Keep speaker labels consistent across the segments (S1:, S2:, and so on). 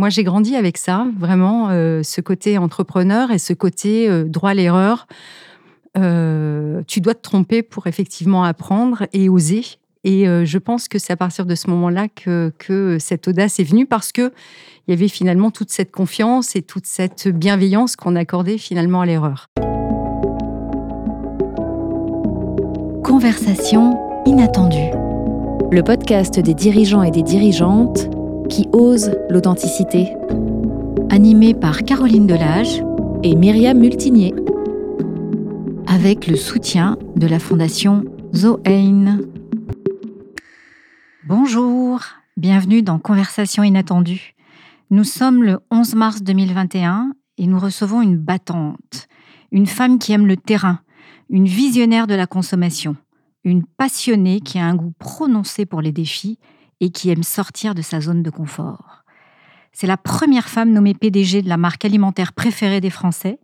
S1: moi j'ai grandi avec ça, vraiment, ce côté entrepreneur et ce côté droit à l'erreur. tu dois te tromper pour effectivement apprendre et oser. Et je pense que c'est à partir de ce moment-là que, que, cette audace est venue parce que il y avait finalement toute cette confiance et toute cette bienveillance qu'on accordait finalement à l'erreur.
S2: Conversation inattendue. Le podcast des dirigeants et des dirigeantes qui osent l'authenticité. Animé par Caroline Delage et Myriam Multinier. Avec le soutien de la Fondation Zoein. Bonjour, bienvenue dans Conversation inattendue. Nous sommes le 11 mars 2021 et nous recevons une battante, une femme qui aime le terrain, une visionnaire de la consommation, une passionnée qui a un goût prononcé pour les défis et qui aime sortir de sa zone de confort. C'est la première femme nommée PDG de la marque alimentaire préférée des Français.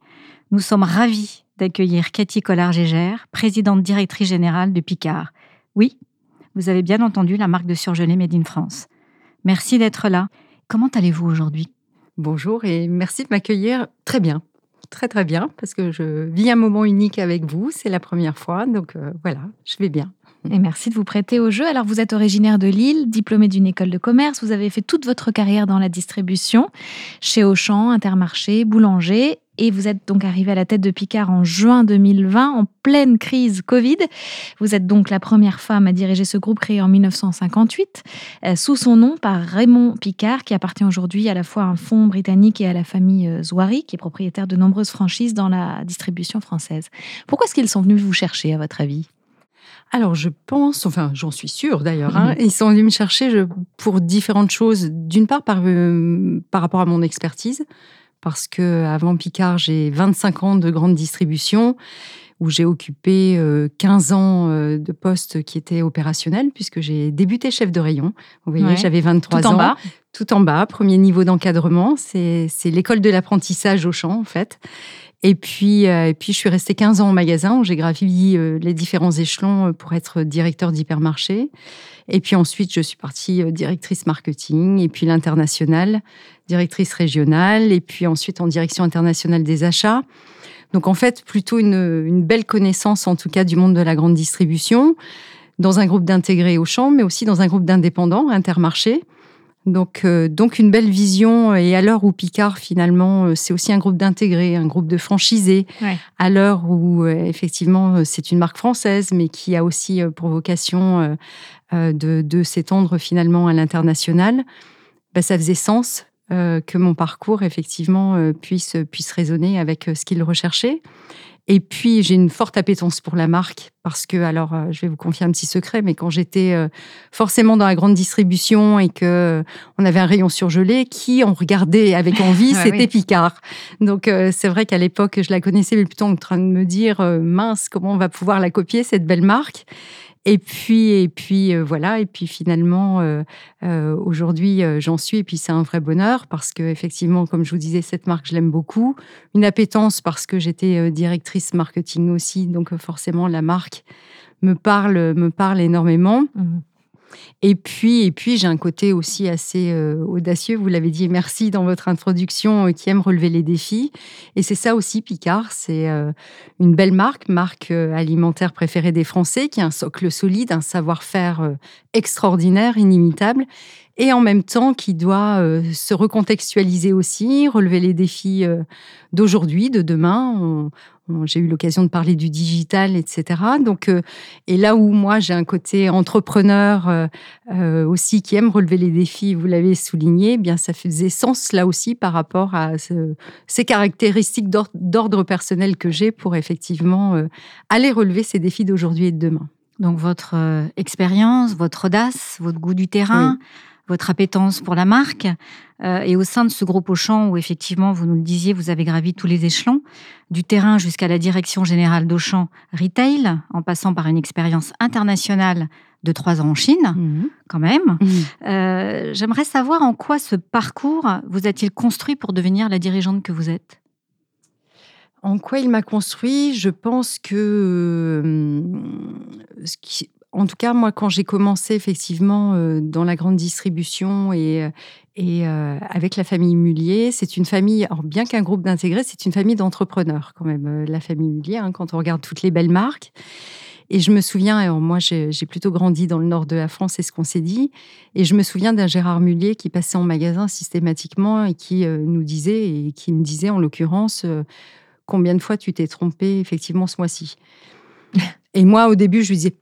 S2: Nous sommes ravis d'accueillir Cathy Collard-Gégère, présidente directrice générale de Picard. Oui, vous avez bien entendu la marque de surgelé Made in France. Merci d'être là. Comment allez-vous aujourd'hui?
S1: Bonjour et merci de m'accueillir très bien. Très très bien parce que je vis un moment unique avec vous, c'est la première fois, donc euh, voilà, je vais bien.
S2: Et merci de vous prêter au jeu. Alors, vous êtes originaire de Lille, diplômé d'une école de commerce. Vous avez fait toute votre carrière dans la distribution, chez Auchan, Intermarché, Boulanger. Et vous êtes donc arrivé à la tête de Picard en juin 2020, en pleine crise Covid. Vous êtes donc la première femme à diriger ce groupe créé en 1958, euh, sous son nom par Raymond Picard, qui appartient aujourd'hui à la fois à un fonds britannique et à la famille euh, Zouari, qui est propriétaire de nombreuses franchises dans la distribution française. Pourquoi est-ce qu'ils sont venus vous chercher, à votre avis?
S1: Alors, je pense, enfin, j'en suis sûre d'ailleurs, hein, ils sont venus me chercher pour différentes choses. D'une part, par, euh, par rapport à mon expertise, parce que avant Picard, j'ai 25 ans de grande distribution où j'ai occupé 15 euh, ans euh, de poste qui était opérationnel, puisque j'ai débuté chef de rayon. Vous voyez, j'avais 23
S2: tout
S1: ans.
S2: En bas.
S1: Tout en bas, premier niveau d'encadrement. C'est l'école de l'apprentissage au champ, en fait. Et puis, euh, et puis, je suis restée 15 ans au magasin où j'ai gravi euh, les différents échelons euh, pour être directeur d'hypermarché. Et puis ensuite, je suis partie directrice marketing, et puis l'international, directrice régionale, et puis ensuite en direction internationale des achats. Donc en fait, plutôt une, une belle connaissance, en tout cas, du monde de la grande distribution, dans un groupe d'intégrés au champ, mais aussi dans un groupe d'indépendants, Intermarché. Donc, euh, donc une belle vision. Et à l'heure où Picard, finalement, euh, c'est aussi un groupe d'intégrés, un groupe de franchisés. À l'heure où, euh, effectivement, c'est une marque française, mais qui a aussi pour vocation de, s'étendre finalement à l'international, bah, ça faisait sens que mon parcours, effectivement, puisse, puisse résonner avec ce qu'il recherchait. Et puis, j'ai une forte appétence pour la marque parce que, alors, euh, je vais vous confier un petit secret, mais quand j'étais euh, forcément dans la grande distribution et que euh, on avait un rayon surgelé, qui on regardait avec envie, c'était Picard. Donc, c'est vrai qu'à l'époque, je la connaissais, mais plutôt en train de me dire, mince, comment on va pouvoir la copier, cette belle marque? Et puis, et puis euh, voilà. Et puis finalement, euh, euh, aujourd'hui, j'en suis. Et puis c'est un vrai bonheur parce que effectivement, comme je vous disais, cette marque, je l'aime beaucoup. Une appétence parce que j'étais directrice marketing aussi, donc forcément la marque me parle, me parle énormément. Mmh. Et puis, et puis j'ai un côté aussi assez euh, audacieux, vous l'avez dit, merci dans votre introduction, euh, qui aime relever les défis. Et c'est ça aussi, Picard, c'est euh, une belle marque, marque alimentaire préférée des Français, qui a un socle solide, un savoir-faire extraordinaire, inimitable, et en même temps qui doit se recontextualiser aussi, relever les défis d'aujourd'hui, de demain. J'ai eu l'occasion de parler du digital, etc. Donc, euh, et là où moi j'ai un côté entrepreneur euh, euh, aussi qui aime relever les défis, vous l'avez souligné, eh bien ça faisait sens là aussi par rapport à ces caractéristiques d'ordre personnel que j'ai pour effectivement aller relever ces défis d'aujourd'hui et de demain.
S2: Donc votre expérience, votre audace, votre goût du terrain votre appétence pour la marque. Euh, et au sein de ce groupe Auchan, où effectivement, vous nous le disiez, vous avez gravi tous les échelons, du terrain jusqu'à la direction générale d'Auchan Retail, en passant par une expérience internationale de trois ans en Chine, mhm. quand même. Mhm. Euh, j'aimerais savoir en quoi ce parcours vous a-t-il construit pour devenir la dirigeante que vous êtes?
S1: En quoi il m'a construit? Je pense que euh, ce qui, en tout cas, moi, quand j'ai commencé effectivement euh, dans la grande distribution et, Et euh, avec la famille Mullier, c'est une famille, bien qu'un groupe d'intégrés, c'est une famille d'entrepreneurs quand même, euh, la famille Mullier, hein, quand on regarde toutes les belles marques. Et je me souviens, alors moi j'ai plutôt grandi dans le nord de la France, c'est ce qu'on s'est dit, et je me souviens d'un Gérard Mullier qui passait en magasin systématiquement et qui euh, nous disait, et qui me disait en l'occurrence, combien de fois tu t'es trompé effectivement ce mois-ci? et moi au début je lui disais,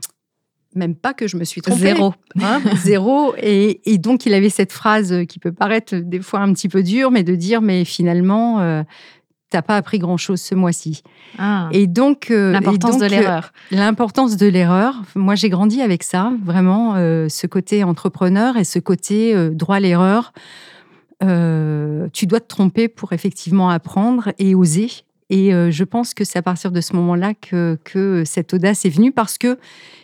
S1: même pas que je me suis trompée.
S2: Zéro.
S1: Hein, zéro. Et, donc, il avait cette phrase qui peut paraître des fois un petit peu dure, mais de dire, mais finalement, euh, t'as pas appris grand-chose ce mois-ci.
S2: Ah.
S1: et donc...
S2: Euh, l'importance de l'erreur.
S1: Euh, l'importance de l'erreur. Moi, j'ai grandi avec ça, vraiment, ce côté entrepreneur et ce côté droit à l'erreur. tu dois te tromper pour effectivement apprendre et oser. Et je pense que c'est à partir de ce moment-là que, cette audace est venue parce que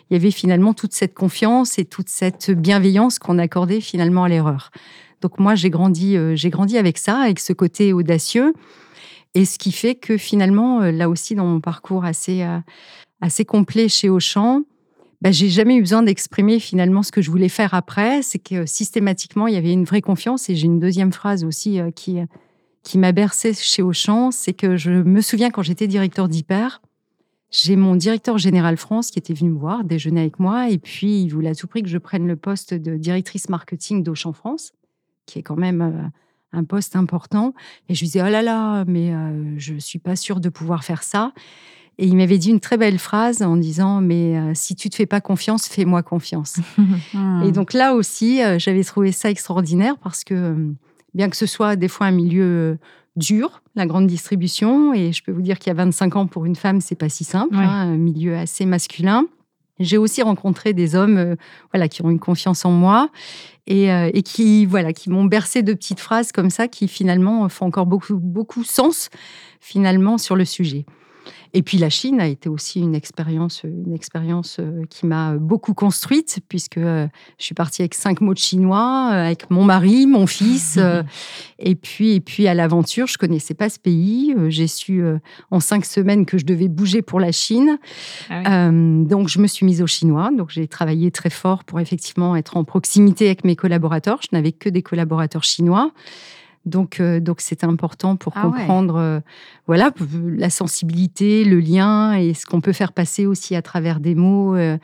S1: il y avait finalement toute cette confiance et toute cette bienveillance qu'on accordait finalement à l'erreur. Donc moi, j'ai grandi, euh, j'ai grandi avec ça, avec ce côté audacieux. Et ce qui fait que finalement, euh, là aussi, dans mon parcours assez, euh, assez complet chez Auchan, bah, j'ai jamais eu besoin d'exprimer finalement ce que je voulais faire après. C'est que systématiquement, il y avait une vraie confiance. Et j'ai une deuxième phrase aussi qui, qui m'a bercée chez Auchan. C'est que je me souviens quand j'étais directeur d'Hyper, j'ai mon directeur général France qui était venu me voir, déjeuner avec moi, et puis il voulait à tout prix que je prenne le poste de directrice marketing d'Auchan France, qui est quand même euh, un poste important. Et je lui disais, oh là là, mais euh, je ne suis pas sûre de pouvoir faire ça. Et il m'avait dit une très belle phrase en disant, mais euh, si tu te fais pas confiance, fais-moi confiance. Et donc là aussi, j'avais trouvé ça extraordinaire parce que, bien que ce soit des fois un milieu dur, la grande distribution. Et je peux vous dire qu'il y a 25 ans, pour une femme, c'est pas si simple, hein, un milieu assez masculin. J'ai aussi rencontré des hommes euh, voilà, qui ont une confiance en moi et, euh, et qui, voilà, qui m'ont bercé de petites phrases comme ça qui finalement font encore beaucoup, beaucoup sens finalement sur le sujet. Et puis la Chine a été aussi une expérience, une expérience euh, qui m'a beaucoup construite, puisque euh, je suis partie avec cinq mots de chinois, euh, avec mon mari, mon fils, et puis et puis à l'aventure, je connaissais pas ce pays. J'ai su en cinq semaines que je devais bouger pour la Chine, ah donc je me suis mise au chinois. Donc j'ai travaillé très fort pour effectivement être en proximité avec mes collaborateurs. Je n'avais que des collaborateurs chinois. Donc, euh, donc c'est important pour ah comprendre, euh, voilà, la sensibilité, le lien et ce qu'on peut faire passer aussi à travers des mots euh,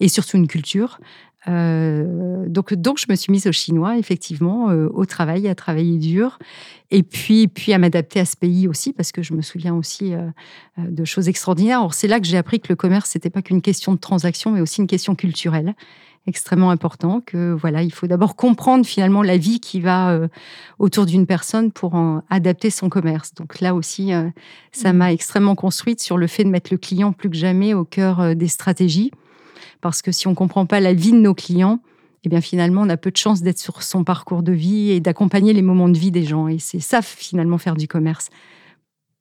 S1: et surtout une culture. donc, donc, je me suis mise au chinois, effectivement, au travail, à travailler dur, et puis, puis à m'adapter à ce pays aussi, parce que je me souviens aussi de choses extraordinaires. Alors, c'est là que j'ai appris que le commerce, n'était pas qu'une question de transaction, mais aussi une question culturelle extrêmement important que voilà, il faut d'abord comprendre finalement la vie qui va euh, autour d'une personne pour en adapter son commerce. Donc là aussi, euh, ça mmh. m'a extrêmement construite sur le fait de mettre le client plus que jamais au cœur euh, des stratégies, parce que si on comprend pas la vie de nos clients, eh bien finalement, on a peu de chances d'être sur son parcours de vie et d'accompagner les moments de vie des gens. Et c'est ça finalement faire du commerce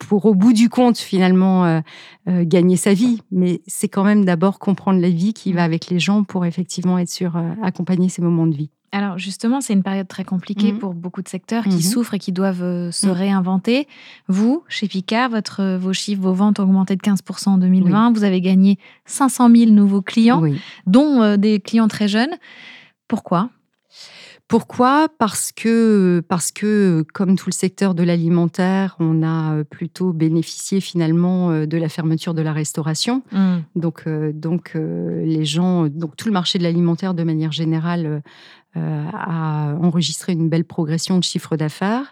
S1: pour au bout du compte finalement euh, euh, gagner sa vie, mais c'est quand même d'abord comprendre la vie qui va mmh. avec les gens pour effectivement être sûr euh, accompagner ces moments de vie.
S2: Alors justement, c'est une période très compliquée mmh. pour beaucoup de secteurs qui mmh. souffrent et qui doivent se réinventer. Vous, chez Picard, votre, vos chiffres, vos ventes ont augmenté de 15% en 2020. Vous avez gagné 500 000 nouveaux clients, dont des clients très jeunes. Pourquoi?
S1: Pourquoi? Parce que, parce que, comme tout le secteur de l'alimentaire, on a euh, plutôt bénéficié finalement euh, de la fermeture de la restauration. Mmh. Donc, euh, donc les gens, donc tout le marché de l'alimentaire de manière générale a enregistré une belle progression de chiffre d'affaires.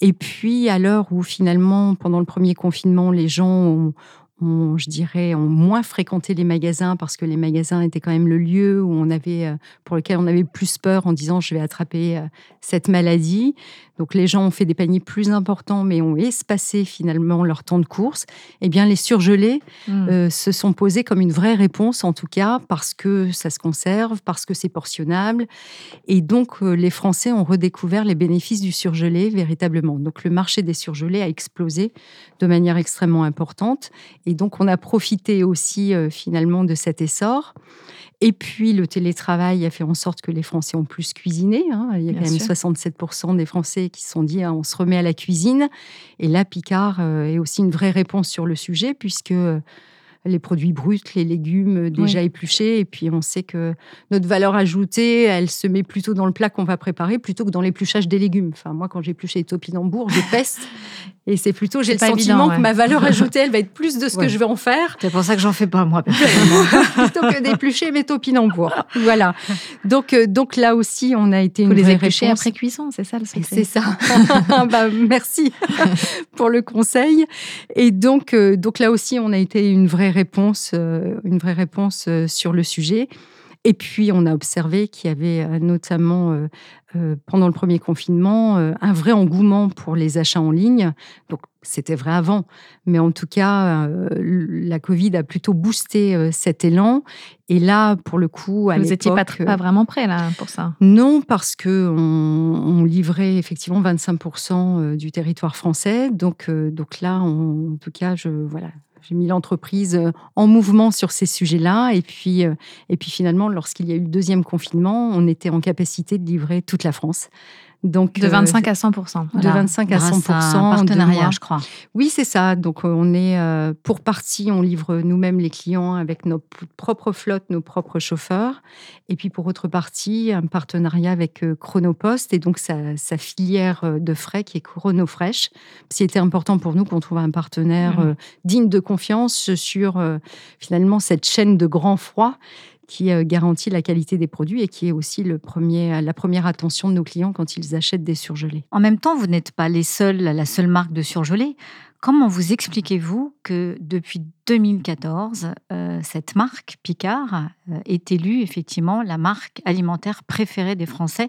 S1: Et puis, à l'heure où finalement, pendant le premier confinement, les gens ont, je dirais, ont moins fréquenté les magasins parce que les magasins étaient quand même le lieu où on avait, euh, pour lequel on avait plus peur en disant je vais attraper euh, cette maladie. Donc les gens ont fait des paniers plus importants, mais ont espacé finalement leur temps de course. Eh bien, les surgelés mmh. euh, se sont posés comme une vraie réponse, en tout cas, parce que ça se conserve, parce que c'est portionnable. Et donc, les Français ont redécouvert les bénéfices du surgelé véritablement. Donc, le marché des surgelés a explosé de manière extrêmement importante. Et donc, on a profité aussi euh, finalement de cet essor. Et puis, le télétravail a fait en sorte que les Français ont plus cuisiné. Hein. Il y a quand même 67% des Français qui se sont dit ah, on se remet à la cuisine. Et là, Picard euh, est aussi une vraie réponse sur le sujet, puisque les produits bruts, les légumes déjà épluchés. Et puis, on sait que notre valeur ajoutée, elle se met plutôt dans le plat qu'on va préparer plutôt que dans l'épluchage des légumes. Enfin, moi, quand j'épluche les topinambours, je peste. Et c'est plutôt, j'ai le sentiment que ma valeur ajoutée, elle va être plus de ce que je vais en faire.
S2: C'est pour ça que j'en fais pas, moi,
S1: plutôt que d'éplucher mes topinambours. Voilà. Donc, euh, donc là aussi, on a été
S3: une
S1: les
S3: éplucher après cuisson, c'est ça le secret
S1: C'est ça. bah, merci pour le conseil. Et donc, euh, donc là aussi, on a été une vraie réponse, euh, une vraie réponse sur le sujet. Et puis, on a observé qu'il y avait euh, notamment, euh, euh, pendant le premier confinement, un vrai engouement pour les achats en ligne. Donc, c'était vrai avant, mais en tout cas, la Covid a plutôt boosté cet élan. Et là, pour le coup,
S3: à Vous n'étiez pas, pas, vraiment prêt là pour ça?
S1: Non, parce que on, livrait effectivement 25% du territoire français. Donc, donc là, en tout cas, je voilà, j'ai mis l'entreprise euh, en mouvement sur ces sujets-là. Et puis, euh, et puis finalement, lorsqu'il y a eu le deuxième confinement, on était en capacité de livrer toute la France.
S3: Donc, de 25 euh, à 100
S1: De 25 à 100
S2: à partenariat, je crois.
S1: Oui, c'est ça. Donc, euh, on est euh, pour partie, on livre nous-mêmes les clients avec nos propres flottes, nos propres chauffeurs. Et puis, pour autre partie, un partenariat avec Chronopost et donc sa, filière de frais qui est Chronofresh. C'était important pour nous qu'on trouve un partenaire mmh. digne de confiance sur finalement cette chaîne de grand froid qui euh, garantit la qualité des produits et qui est aussi le premier, la première attention de nos clients quand ils achètent des surgelés.
S2: En même temps, vous n'êtes pas les seuls, la seule marque de surgelés. Comment vous expliquez-vous que depuis 2014, euh, cette marque, Picard, euh, est élue effectivement la marque alimentaire préférée des Français?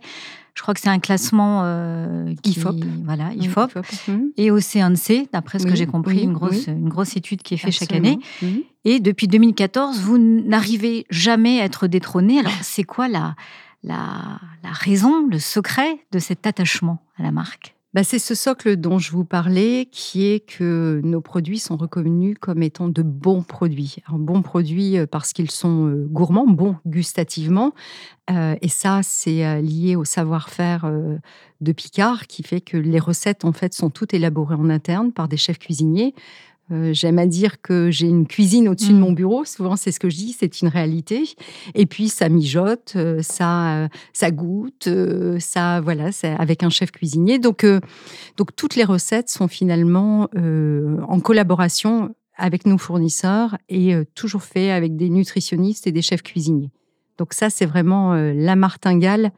S2: Je crois que c'est un classement euh,
S1: IFOP.
S2: Voilà, IFOP. Mhm. Et C, d'après ce que j'ai compris, une, grosse, une grosse étude qui est faite chaque année. Mhm. Et depuis 2014, vous n'arrivez jamais à être détrôné. Alors, c'est quoi la, la, la raison, le secret de cet attachement à la marque?
S1: Bah, c'est ce socle dont je vous parlais, qui est que nos produits sont reconnus comme étant de bons produits. Un bons produits euh, parce qu'ils sont euh, gourmands, bons gustativement. Euh, et ça, c'est lié au savoir-faire de Picard, qui fait que les recettes, en fait, sont toutes élaborées en interne par des chefs cuisiniers. Euh, j'aime à dire que j'ai une cuisine au-dessus de mm. mon bureau. Souvent, c'est ce que je dis, c'est une réalité. Et puis, ça mijote, euh, ça, ça goûte, euh, ça, voilà, c'est avec un chef cuisinier. Donc, donc, toutes les recettes sont finalement en collaboration avec nos fournisseurs et toujours fait avec des nutritionnistes et des chefs cuisiniers. Donc, ça, c'est vraiment la martingale euh,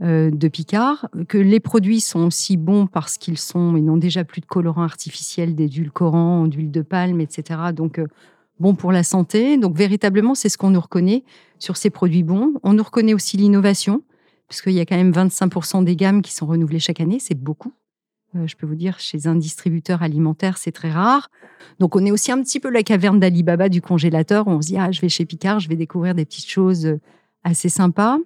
S1: de Picard, que les produits sont aussi bons parce qu'ils sont, ils n'ont déjà plus de colorants artificiels, d'édulcorants, d'huile de palme, etc. Donc, euh, bons pour la santé. Donc, véritablement, c'est ce qu'on nous reconnaît sur ces produits bons. On nous reconnaît aussi l'innovation, puisqu'il y a quand même 25% des gammes qui sont renouvelées chaque année. C'est beaucoup. Euh, je peux vous dire, chez un distributeur alimentaire, c'est très rare. Donc, on est aussi un petit peu la caverne d'Alibaba du congélateur. On se dit, ah, je vais chez Picard, je vais découvrir des petites choses assez sympas.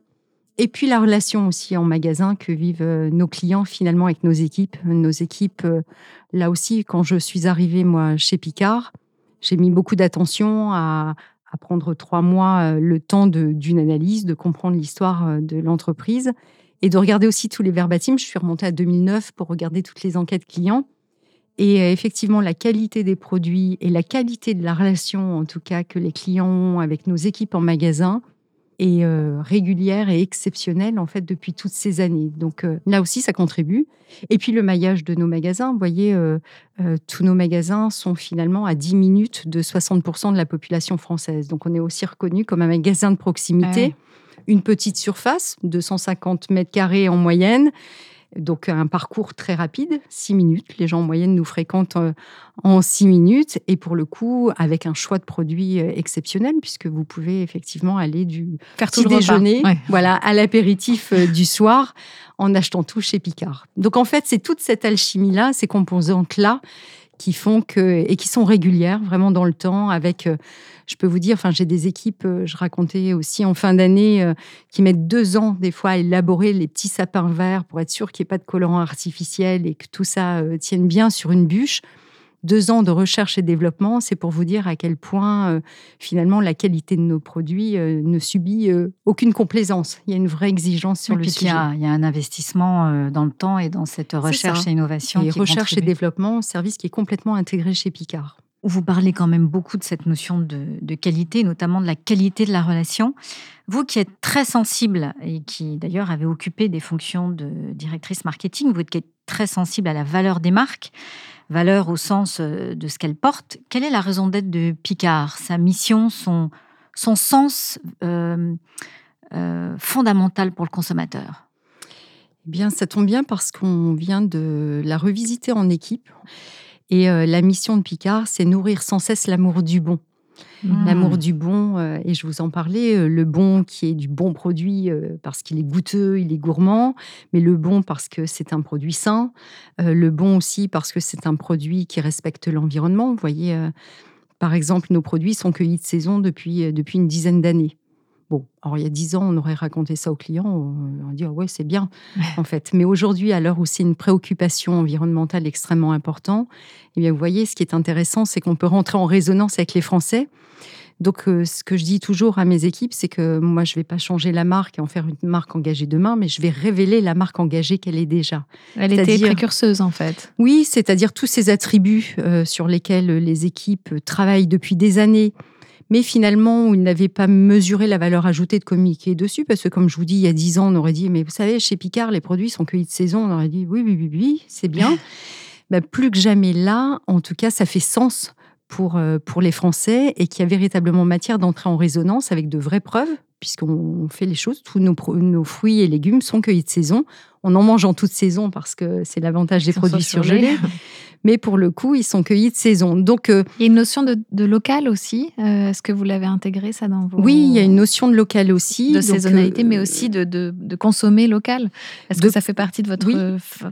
S1: Et puis la relation aussi en magasin que vivent euh, nos clients finalement avec nos équipes. Nos équipes, euh, là aussi, quand je suis arrivée moi chez Picard, j'ai mis beaucoup d'attention à, prendre trois mois euh, le temps d'une analyse, de comprendre l'histoire de l'entreprise et de regarder aussi tous les verbatims. Je suis remontée à 2009 pour regarder toutes les enquêtes clients. Et effectivement, la qualité des produits et la qualité de la relation, en tout cas, que les clients ont avec nos équipes en magasin, et euh, régulière et exceptionnelle en fait depuis toutes ces années. Donc euh, là aussi, ça contribue. Et puis le maillage de nos magasins, vous voyez, euh, tous nos magasins sont finalement à 10 minutes de 60% de la population française. Donc on est aussi reconnu comme un magasin de proximité. Une petite surface, 250 mètres carrés en moyenne, donc un parcours très rapide, six minutes. Les gens en moyenne nous fréquentent euh, en six minutes et pour le coup avec un choix de produits euh, exceptionnel puisque vous pouvez effectivement aller du
S3: Faire petit déjeuner
S1: voilà, à l'apéritif euh, du soir en achetant tout chez Picard. Donc en fait c'est toute cette alchimie-là, ces composantes-là qui font que et qui sont régulières vraiment dans le temps avec euh, je peux vous dire enfin j'ai des équipes euh, je racontais aussi en fin d'année euh, qui mettent deux ans des fois à élaborer les petits sapins verts pour être sûr qu'il n'y ait pas de colorant artificiel et que tout ça tienne bien sur une bûche deux ans de recherche et développement, c'est pour vous dire à quel point euh, finalement la qualité de nos produits euh, ne subit euh, aucune complaisance. Il y a une vraie exigence sur le sujet.
S2: Il y, a, un investissement dans le temps et dans cette recherche et innovation.
S1: Et recherche et développement, service qui est complètement intégré chez Picard.
S2: vous parlez quand même beaucoup de cette notion de, qualité, notamment de la qualité de la relation. Vous qui êtes très sensible et qui d'ailleurs avez occupé des fonctions de directrice marketing, vous qui êtes très sensible à la valeur des marques, valeur au sens euh, de ce qu'elles portent, quelle est la raison d'être de Picard? Sa mission, son, son sens euh, euh, fondamental pour le consommateur?
S1: Eh bien, ça tombe bien parce qu'on vient de la revisiter en équipe. Et la mission de Picard, c'est nourrir sans cesse l'amour du bon. Mmh. L'amour du bon, euh, et je vous en parlais, euh, le bon qui est du bon produit parce qu'il est goûteux, il est gourmand, mais le bon parce que c'est un produit sain, le bon aussi parce que c'est un produit qui respecte l'environnement. Vous voyez, par exemple, nos produits sont cueillis de saison depuis, depuis une dizaine d'années. Bon, alors il y a dix ans, on aurait raconté ça aux clients, on aurait dit ouais c'est bien en fait. Mais aujourd'hui, à l'heure où c'est une préoccupation environnementale extrêmement importante, eh bien vous voyez, ce qui est intéressant, c'est qu'on peut rentrer en résonance avec les Français. Donc, euh, ce que je dis toujours à mes équipes, c'est que moi, je ne vais pas changer la marque et en faire une marque engagée demain, mais je vais révéler la marque engagée qu'elle est déjà.
S3: Elle était précurseuse, en fait.
S1: Oui, c'est-à-dire tous ces attributs euh, sur lesquels les équipes travaillent depuis des années mais finalement où ils n'avaient pas mesuré la valeur ajoutée de communiquer dessus, parce que comme je vous dis, il y a dix ans, on aurait dit, mais vous savez, chez Picard, les produits sont cueillis de saison, on aurait dit, oui, oui, oui, oui, c'est bien. bah, plus que jamais là, en tout cas, ça fait sens pour, euh, pour les Français et qu'il y a véritablement matière d'entrer en résonance avec de vraies preuves, puisqu'on fait les choses. Tous nos, nos, fruits et légumes sont cueillis de saison. On en mange en toute saison parce que c'est l'avantage des produits surgelés. mais pour le coup, ils sont cueillis de saison.
S3: Donc, euh, il y a une notion de, local aussi. Euh, est-ce que vous l'avez intégré ça dans vos
S1: Oui, il y a une notion de local aussi,
S3: de saisonnalité, mais euh, aussi de, de, consommer local. Est-ce que ça fait partie de votre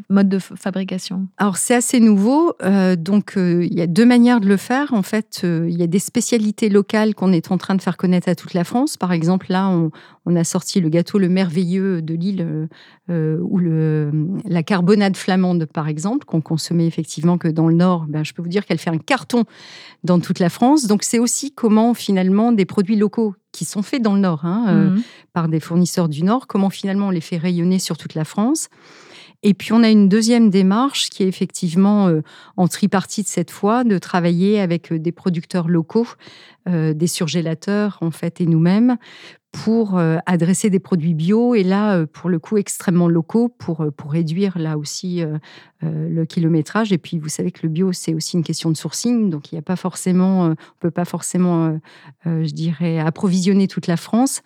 S3: mode de fabrication?
S1: Alors c'est assez nouveau. donc il y a deux manières de le faire. En fait, il y a des spécialités locales qu'on est en train de faire connaître à toute la France. Par exemple, là, on, on a sorti le gâteau le merveilleux de Lille ou le, la carbonade flamande, par exemple, qu'on consommait effectivement que dans le Nord, ben, je peux vous dire qu'elle fait un carton dans toute la France. Donc c'est aussi comment finalement des produits locaux qui sont faits dans le Nord hein, euh, mhm. par des fournisseurs du Nord, comment finalement on les fait rayonner sur toute la France. Et puis on a une deuxième démarche qui est effectivement euh, en tripartite cette fois, de travailler avec euh, des producteurs locaux, des surgélateurs en fait et nous-mêmes pour euh, adresser des produits bio et là, euh, pour le coup, extrêmement locaux pour, euh, pour réduire là aussi le kilométrage. Et puis, vous savez que le bio, c'est aussi une question de sourcing. Donc, il n'y a pas forcément, on peut pas forcément, je dirais, approvisionner toute la France.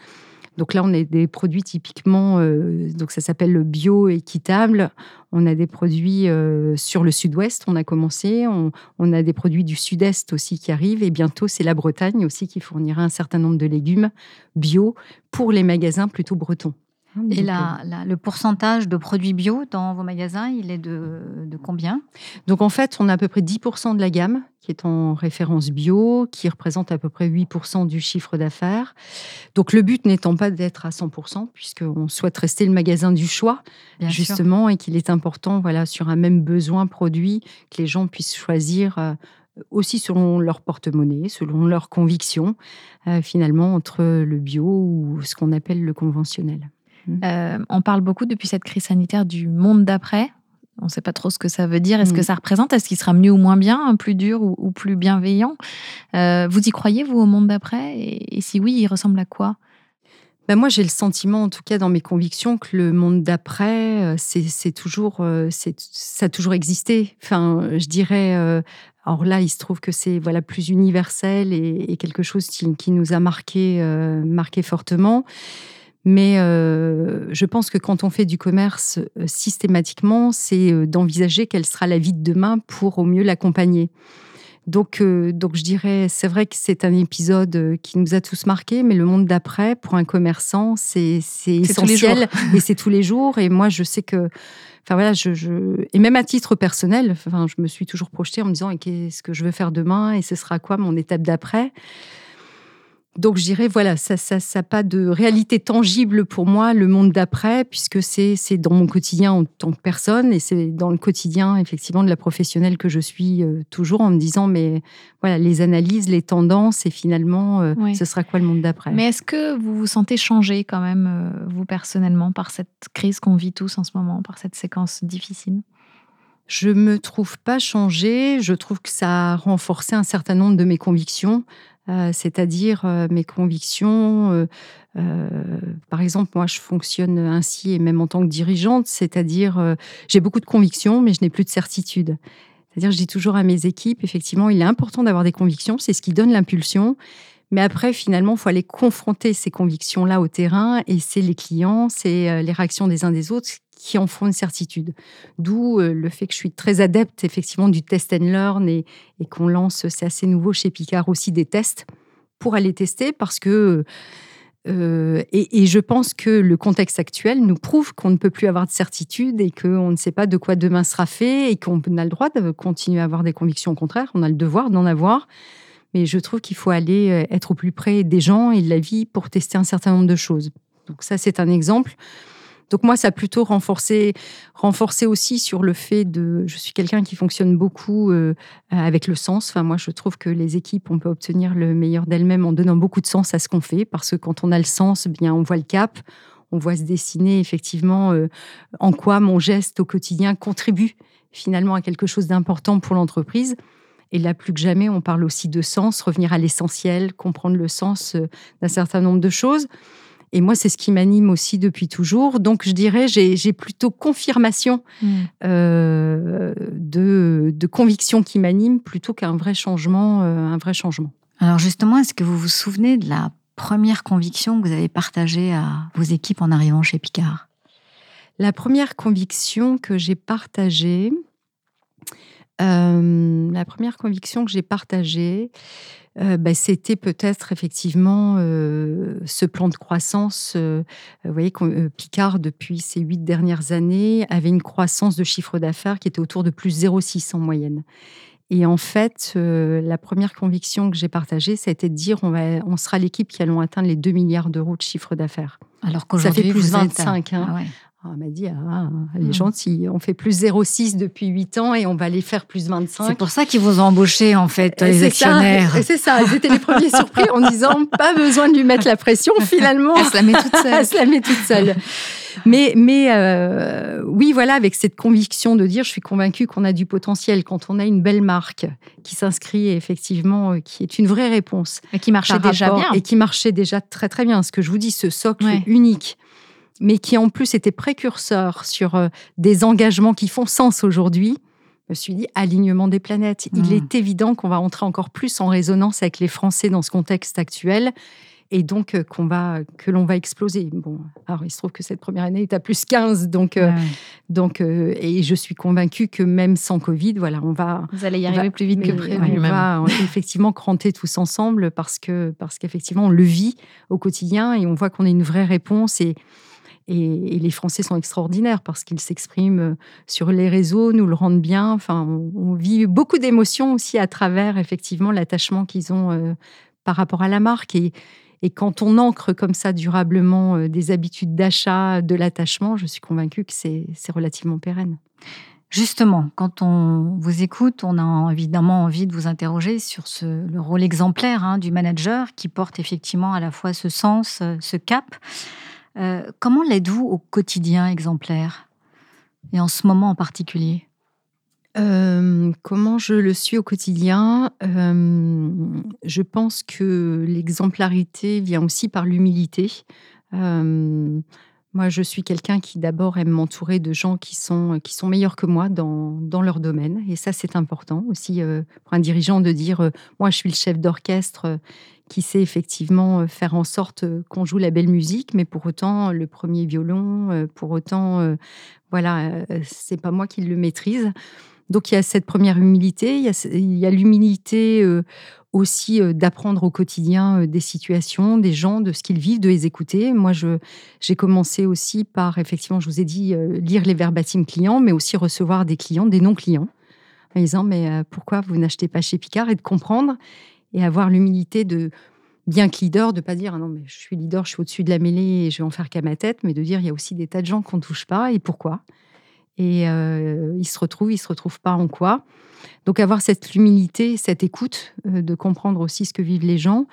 S1: Donc là, on a des produits typiquement, euh, donc ça s'appelle le bio équitable. On a des produits euh, sur le sud-ouest, on a commencé. On, a des produits du sud-est aussi qui arrivent. Et bientôt, c'est la Bretagne aussi qui fournira un certain nombre de légumes bio pour les magasins plutôt bretons.
S2: Et la, le pourcentage de produits bio dans vos magasins, il est de, de combien?
S1: Donc en fait, on a à peu près 10% de la gamme qui est en référence bio, qui représente à peu près 8% du chiffre d'affaires. Donc le but n'étant pas d'être à 100%, puisqu'on souhaite rester le magasin du choix, justement, et qu'il est important, voilà, sur un même besoin produit, que les gens puissent choisir euh, aussi selon leur porte-monnaie, selon leurs convictions, euh, finalement, entre le bio ou ce qu'on appelle le conventionnel.
S3: Mmh. Euh, on parle beaucoup depuis cette crise sanitaire du monde d'après. On ne sait pas trop ce que ça veut dire. Est-ce que mmh. ça représente? Est-ce qu'il sera mieux ou moins bien, plus dur ou, plus bienveillant? Euh, Vous y croyez, vous, au monde d'après? Et, si oui, il ressemble à quoi?
S1: Ben moi, j'ai le sentiment, en tout cas dans mes convictions, que le monde d'après, euh, c'est toujours, ça a toujours existé. Enfin, je dirais. alors là, il se trouve que c'est voilà plus universel et, quelque chose qui, qui, nous a marqué, marqué fortement. Mais euh, je pense que quand on fait du commerce euh, systématiquement, c'est euh, d'envisager quelle sera la vie de demain pour au mieux l'accompagner. Donc, donc je dirais, c'est vrai que c'est un épisode qui nous a tous marqués, mais le monde d'après, pour un commerçant, c'est essentiel et c'est tous les jours. Et moi, je sais que, enfin voilà, je, je, et même à titre personnel, enfin, je me suis toujours projetée en me disant, qu'est-ce que je veux faire demain et ce sera quoi mon étape d'après? Donc je dirais, voilà, ça n'a ça, pas de réalité tangible pour moi, le monde d'après, puisque c'est dans mon quotidien en tant que personne et c'est dans le quotidien, effectivement, de la professionnelle que je suis euh, toujours en me disant, mais voilà, les analyses, les tendances et finalement, euh, ce sera quoi le monde d'après?
S3: Mais est-ce que vous vous sentez changé quand même, euh, vous personnellement, par cette crise qu'on vit tous en ce moment, par cette séquence difficile?
S1: Je me trouve pas changée. Je trouve que ça a renforcé un certain nombre de mes convictions, euh, c'est-à-dire euh, mes convictions. Euh, par exemple, moi, je fonctionne ainsi et même en tant que dirigeante, c'est-à-dire j'ai beaucoup de convictions, mais je n'ai plus de certitude. C'est-à-dire, je dis toujours à mes équipes, effectivement, il est important d'avoir des convictions, c'est ce qui donne l'impulsion. Mais après, finalement, il faut aller confronter ces convictions-là au terrain et c'est les clients, c'est les réactions des uns des autres qui en font une certitude. D'où euh, le fait que je suis très adepte effectivement du test and learn et, qu'on lance, c'est assez nouveau chez Picard aussi, des tests pour aller tester parce que... Euh, et, je pense que le contexte actuel nous prouve qu'on ne peut plus avoir de certitude et qu'on ne sait pas de quoi demain sera fait et qu'on a le droit de continuer à avoir des convictions au contraire, on a le devoir d'en avoir. Mais je trouve qu'il faut aller euh, être au plus près des gens et de la vie pour tester un certain nombre de choses. Donc ça, c'est un exemple. Donc moi, ça a plutôt renforcé, renforcé aussi sur le fait de... Je suis quelqu'un qui fonctionne beaucoup euh, avec le sens. Enfin, moi, je trouve que les équipes, on peut obtenir le meilleur d'elles-mêmes en donnant beaucoup de sens à ce qu'on fait, parce que quand on a le sens, bien, on voit le cap, on voit se dessiner effectivement euh, en quoi mon geste au quotidien contribue finalement à quelque chose d'important pour l'entreprise. Et là, plus que jamais, on parle aussi de sens, revenir à l'essentiel, comprendre le sens euh, d'un certain nombre de choses. Et moi, c'est ce qui m'anime aussi depuis toujours. Donc, je dirais, j'ai plutôt confirmation mm. euh, de, de conviction qui m'anime plutôt qu'un vrai changement, euh, un vrai changement.
S2: Alors justement, est-ce que vous vous souvenez de la première conviction que vous avez partagée à vos équipes en arrivant chez Picard?
S1: La première conviction que j'ai partagée, euh, la première conviction que j'ai partagée, euh, bah, c'était peut-être effectivement euh, ce plan de croissance. Vous voyez, Picard, depuis ces huit dernières années, avait une croissance de chiffre d'affaires qui était autour de plus 0,6 en moyenne. Et en fait, la première conviction que j'ai partagée, ça a été de dire on, va, on sera l'équipe qui allons atteindre les 2 milliards d'euros de chiffre d'affaires.
S2: Alors qu'aujourd'hui, ça fait plus
S1: 25. Hein. Ah on ah, m'a dit, ah, elle est hmm. gentille, on fait plus 0,6 depuis 8 ans et on va les faire plus 25.
S2: C'est pour ça qu'ils vous ont embauché, en fait, les actionnaires.
S1: C'est ça, ils étaient les premiers surpris en disant, pas besoin de lui mettre la pression, finalement.
S2: Elle se la met toute seule.
S1: elle se la met toute seule. Mais, mais euh, oui, voilà, avec cette conviction de dire, je suis convaincue qu'on a du potentiel quand on a une belle marque qui s'inscrit effectivement, euh, qui est une vraie réponse.
S3: Et qui marchait déjà bien.
S1: Et qui marchait déjà très très bien. Ce que je vous dis, ce socle unique mais qui en plus était précurseur sur euh, des engagements qui font sens aujourd'hui, je me suis dit alignement des planètes. Il hmm. est évident qu'on va entrer encore plus en résonance avec les Français dans ce contexte actuel et donc euh, qu'on va que l'on va exploser. Bon, alors il se trouve que cette première année est à plus 15 donc euh, donc et je suis convaincue que même sans Covid, voilà, on va
S3: Vous allez y arriver plus vite que prévu.
S1: On va effectivement cranter tous ensemble parce que parce qu'effectivement on le vit au quotidien et on voit qu'on a une vraie réponse et et, les Français sont extraordinaires parce qu'ils s'expriment euh, sur les réseaux, nous le rendent bien. Enfin, on, vit beaucoup d'émotions aussi à travers effectivement l'attachement qu'ils ont euh, par rapport à la marque. Et, quand on ancre comme ça durablement euh, des habitudes d'achat, de l'attachement, je suis convaincue que c'est relativement pérenne.
S2: Justement, quand on vous écoute, on a évidemment envie de vous interroger sur le rôle exemplaire hein, du manager qui porte effectivement à la fois ce sens, ce cap. Euh, comment l'êtes-vous au quotidien exemplaire Et en ce moment en particulier?
S1: Euh, comment je le suis au quotidien? Euh, Je pense que l'exemplarité vient aussi par l'humilité. Moi, je suis quelqu'un qui d'abord aime m'entourer de gens qui sont, qui sont meilleurs que moi dans, dans leur domaine. Et ça, c'est important aussi pour un dirigeant de dire, moi, je suis le chef d'orchestre qui sait effectivement euh, faire en sorte euh, qu'on joue la belle musique, mais pour autant le premier violon, euh, pour autant, voilà, c'est pas moi qui le maîtrise. Donc il y a cette première humilité, il y a, l'humilité aussi d'apprendre au quotidien des situations, des gens, de ce qu'ils vivent, de les écouter. Moi, j'ai commencé aussi par, effectivement, je vous ai dit, lire les verbatim clients, mais aussi recevoir des clients, des non-clients, en disant, mais pourquoi vous n'achetez pas chez Picard et de comprendre et avoir l'humilité de, bien que leader, de pas dire ah non mais je suis leader, je suis au-dessus de la mêlée et je vais en faire qu'à ma tête, mais de dire il y a aussi des tas de gens qu'on ne touche pas et pourquoi. Et ils se retrouvent, ils se retrouvent pas en quoi. Donc avoir cette humilité, cette écoute, de comprendre aussi ce que vivent les gens.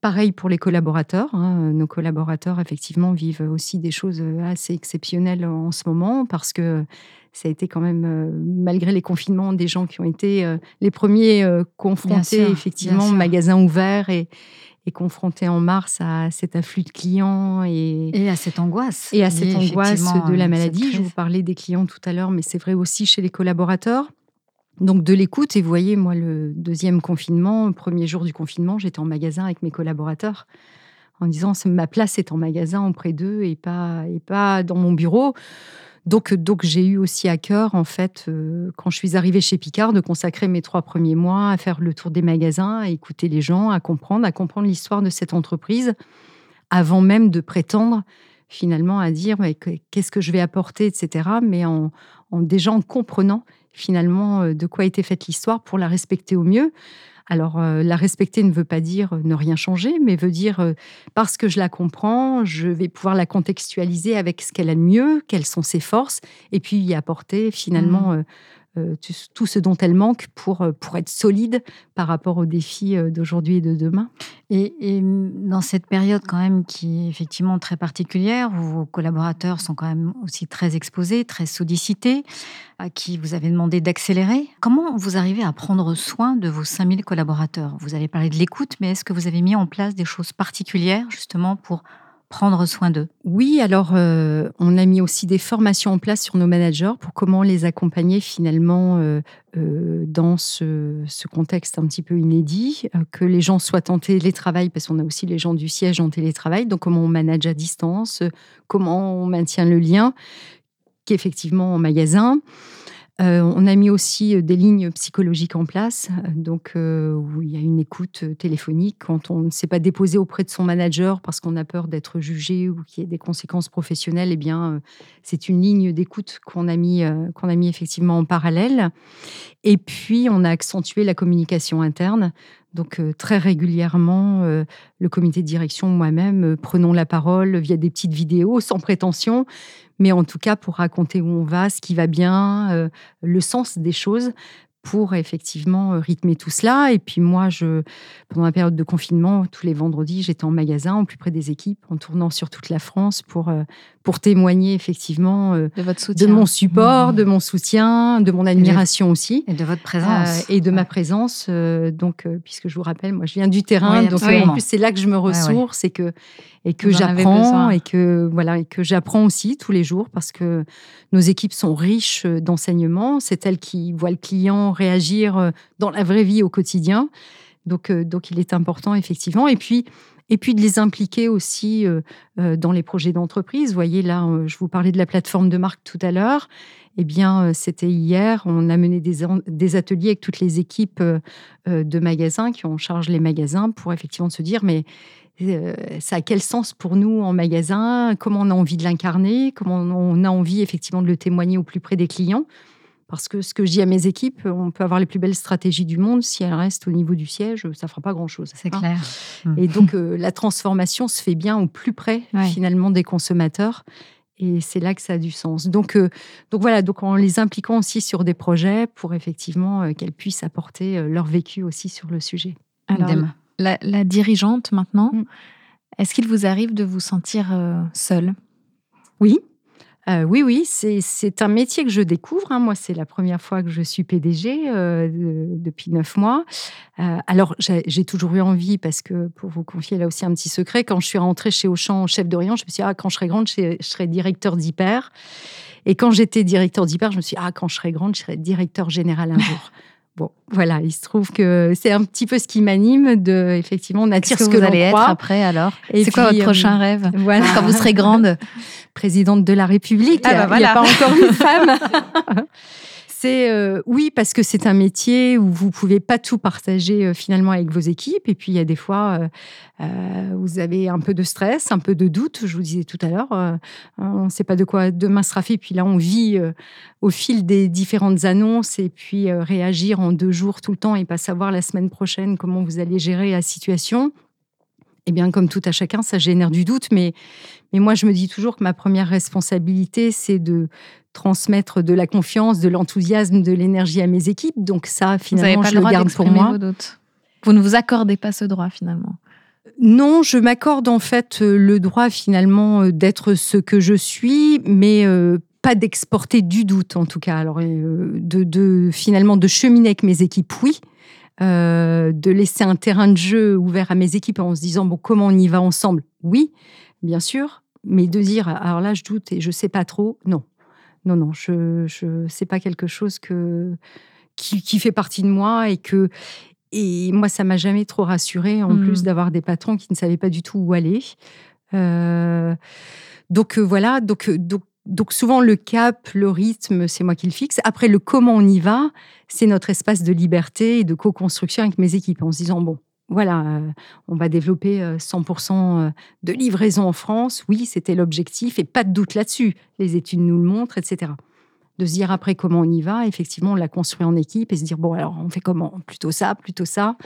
S1: Pareil pour les collaborateurs. Hein. Nos collaborateurs, effectivement, vivent aussi des choses assez exceptionnelles en ce moment parce que ça a été quand même, euh, malgré les confinements, des gens qui ont été euh, les premiers euh, confrontés, effectivement, magasins ouverts et, et confrontés en mars à cet afflux de clients et,
S2: et à cette angoisse.
S1: Et à cette angoisse de la maladie. Je vous parlais des clients tout à l'heure, mais c'est vrai aussi chez les collaborateurs. Donc de l'écoute, et vous voyez, moi, le deuxième confinement, le premier jour du confinement, j'étais en magasin avec mes collaborateurs en disant ma place est en magasin auprès d'eux et pas, et pas dans mon bureau. Donc, donc j'ai eu aussi à cœur, en fait, euh, quand je suis arrivée chez Picard, de consacrer mes trois premiers mois à faire le tour des magasins, à écouter les gens, à comprendre, à comprendre l'histoire de cette entreprise, avant même de prétendre finalement à dire qu'est-ce que je vais apporter, etc. Mais en, en déjà en comprenant finalement euh, de quoi était faite l'histoire pour la respecter au mieux. Alors, euh, la respecter ne veut pas dire euh, ne rien changer, mais veut dire euh, parce que je la comprends, je vais pouvoir la contextualiser avec ce qu'elle a de mieux, quelles sont ses forces, et puis y apporter finalement mmh. Euh, tout ce dont elle manque pour, euh, pour être solide par rapport aux défis euh, d'aujourd'hui et de demain.
S2: Et, dans cette période quand même qui est effectivement très particulière, où vos collaborateurs sont quand même aussi très exposés, très sollicités, à qui vous avez demandé d'accélérer, comment vous arrivez à prendre soin de vos 5000 collaborateurs? Vous avez parlé de l'écoute, mais est-ce que vous avez mis en place des choses particulières justement pour prendre soin d'eux
S1: Oui, alors euh, on a mis aussi des formations en place sur nos managers pour comment les accompagner finalement euh, euh, dans ce, contexte un petit peu inédit, que les gens soient en télétravail, parce qu'on a aussi les gens du siège en télétravail, donc comment on manage à distance, comment on maintient le lien, qu'effectivement en magasin. Euh, on a mis aussi euh, des lignes psychologiques en place, donc euh, où il y a une écoute téléphonique quand on ne s'est pas déposé auprès de son manager parce qu'on a peur d'être jugé ou qu'il y ait des conséquences professionnelles. Eh bien, c'est une ligne d'écoute qu'on a mis qu'on a mis effectivement en parallèle. Et puis, on a accentué la communication interne. Donc très régulièrement, le comité de direction, moi-même, prenons la parole via des petites vidéos sans prétention, mais en tout cas pour raconter où on va, ce qui va bien, euh, le sens des choses pour effectivement euh, rythmer tout cela. Et puis moi, je, pendant la période de confinement, tous les vendredis, j'étais en magasin, au plus près des équipes, en tournant sur toute la France pour, euh, pour témoigner effectivement
S3: de, votre soutien.
S1: de mon support, mmh. de mon soutien, de mon admiration aussi.
S2: Et de votre présence.
S1: et de ma présence. donc, puisque je vous rappelle, moi, je viens du terrain, donc en plus, c'est là que je me ressource et que et que j'apprends et que voilà et que j'apprends aussi tous les jours parce que nos équipes sont riches d'enseignements. C'est elles qui voient le client réagir euh, dans la vraie vie au quotidien. Donc euh, donc il est important effectivement. Et puis et puis de les impliquer aussi euh, dans les projets d'entreprise. Vous voyez là, je vous parlais de la plateforme de marque tout à l'heure. Eh bien, c'était hier, on a mené des, ateliers avec toutes les équipes de magasins qui ont charge les magasins pour effectivement se dire, mais euh, ça a quel sens pour nous en magasin? Comment on a envie de l'incarner? Comment on a envie effectivement de le témoigner au plus près des clients? Parce que ce que je dis à mes équipes, on peut avoir les plus belles stratégies du monde, si elles restent au niveau du siège, ça ne fera pas grand-chose.
S2: C'est hein. clair.
S1: Et donc, euh, la transformation se fait bien au plus près, finalement, des consommateurs. Et c'est là que ça a du sens. Donc, euh, donc voilà, donc en les impliquant aussi sur des projets pour effectivement qu'elles puissent apporter leur vécu aussi sur le sujet.
S3: Alors, la, dirigeante maintenant, mm. est-ce qu'il vous arrive de vous sentir euh, seule?
S1: Oui. Euh, oui, oui, c'est un métier que je découvre. Hein. Moi, c'est la première fois que je suis PDG euh, depuis neuf mois. alors, j'ai toujours eu envie, parce que pour vous confier là aussi un petit secret, quand je suis rentrée chez Auchan chef d'Orient, je me suis dit, ah, quand je serai grande, je, serai directeur d'hyper. Et quand j'étais directeur d'hyper, je me suis dit, ah, quand je serai grande, je serai directeur général un jour. Bon, voilà, il se trouve que c'est un petit peu ce qui m'anime de, effectivement, on attire ce que, vous allez être
S3: après alors. C'est quoi votre prochain euh, rêve voilà. quand vous serez grande
S1: Présidente de la République.
S3: Ah bah
S1: il n'y a pas encore une femme. Euh, oui parce que c'est un métier où vous pouvez pas tout partager euh, finalement avec vos équipes et puis il y a des fois euh, vous avez un peu de stress, un peu de doute. Je vous disais tout à l'heure, on ne sait pas de quoi demain sera fait. Puis là on vit au fil des différentes annonces et puis réagir en deux jours tout le temps et pas savoir la semaine prochaine comment vous allez gérer la situation eh bien, comme tout à chacun, ça génère du doute. Mais, mais moi, je me dis toujours que ma première responsabilité, c'est de transmettre de la confiance, de l'enthousiasme, de l'énergie à mes équipes. Donc ça, finalement, je le, garde pour moi.
S3: Vous ne vous accordez pas ce droit finalement
S1: non, je m'accorde en fait le droit finalement d'être ce que je suis, mais pas d'exporter du doute en tout cas. Alors de, finalement de cheminer avec mes équipes, oui. de laisser un terrain de jeu ouvert à mes équipes en se disant bon comment on y va ensemble, oui, bien sûr, mais de dire alors là je doute et je sais pas trop, non, non, non, je, je c'est pas quelque chose que qui, fait partie de moi et que et moi ça m'a jamais trop rassuré en plus mmh. d'avoir des patrons qui ne savaient pas du tout où aller. Euh, donc euh, voilà, donc euh, donc donc souvent le cap, le rythme, c'est moi qui le fixe. Après le comment on y va, c'est notre espace de liberté et de co-construction avec mes équipes en se disant bon, voilà, euh, on va développer 100% euh, euh, de livraison en France. Oui, c'était l'objectif et pas de doute là-dessus. Les études nous le montrent, etc. De se dire après comment on y va, effectivement, on l'a construit en équipe et se dire bon, alors on fait comment? Plutôt ça, plutôt ça.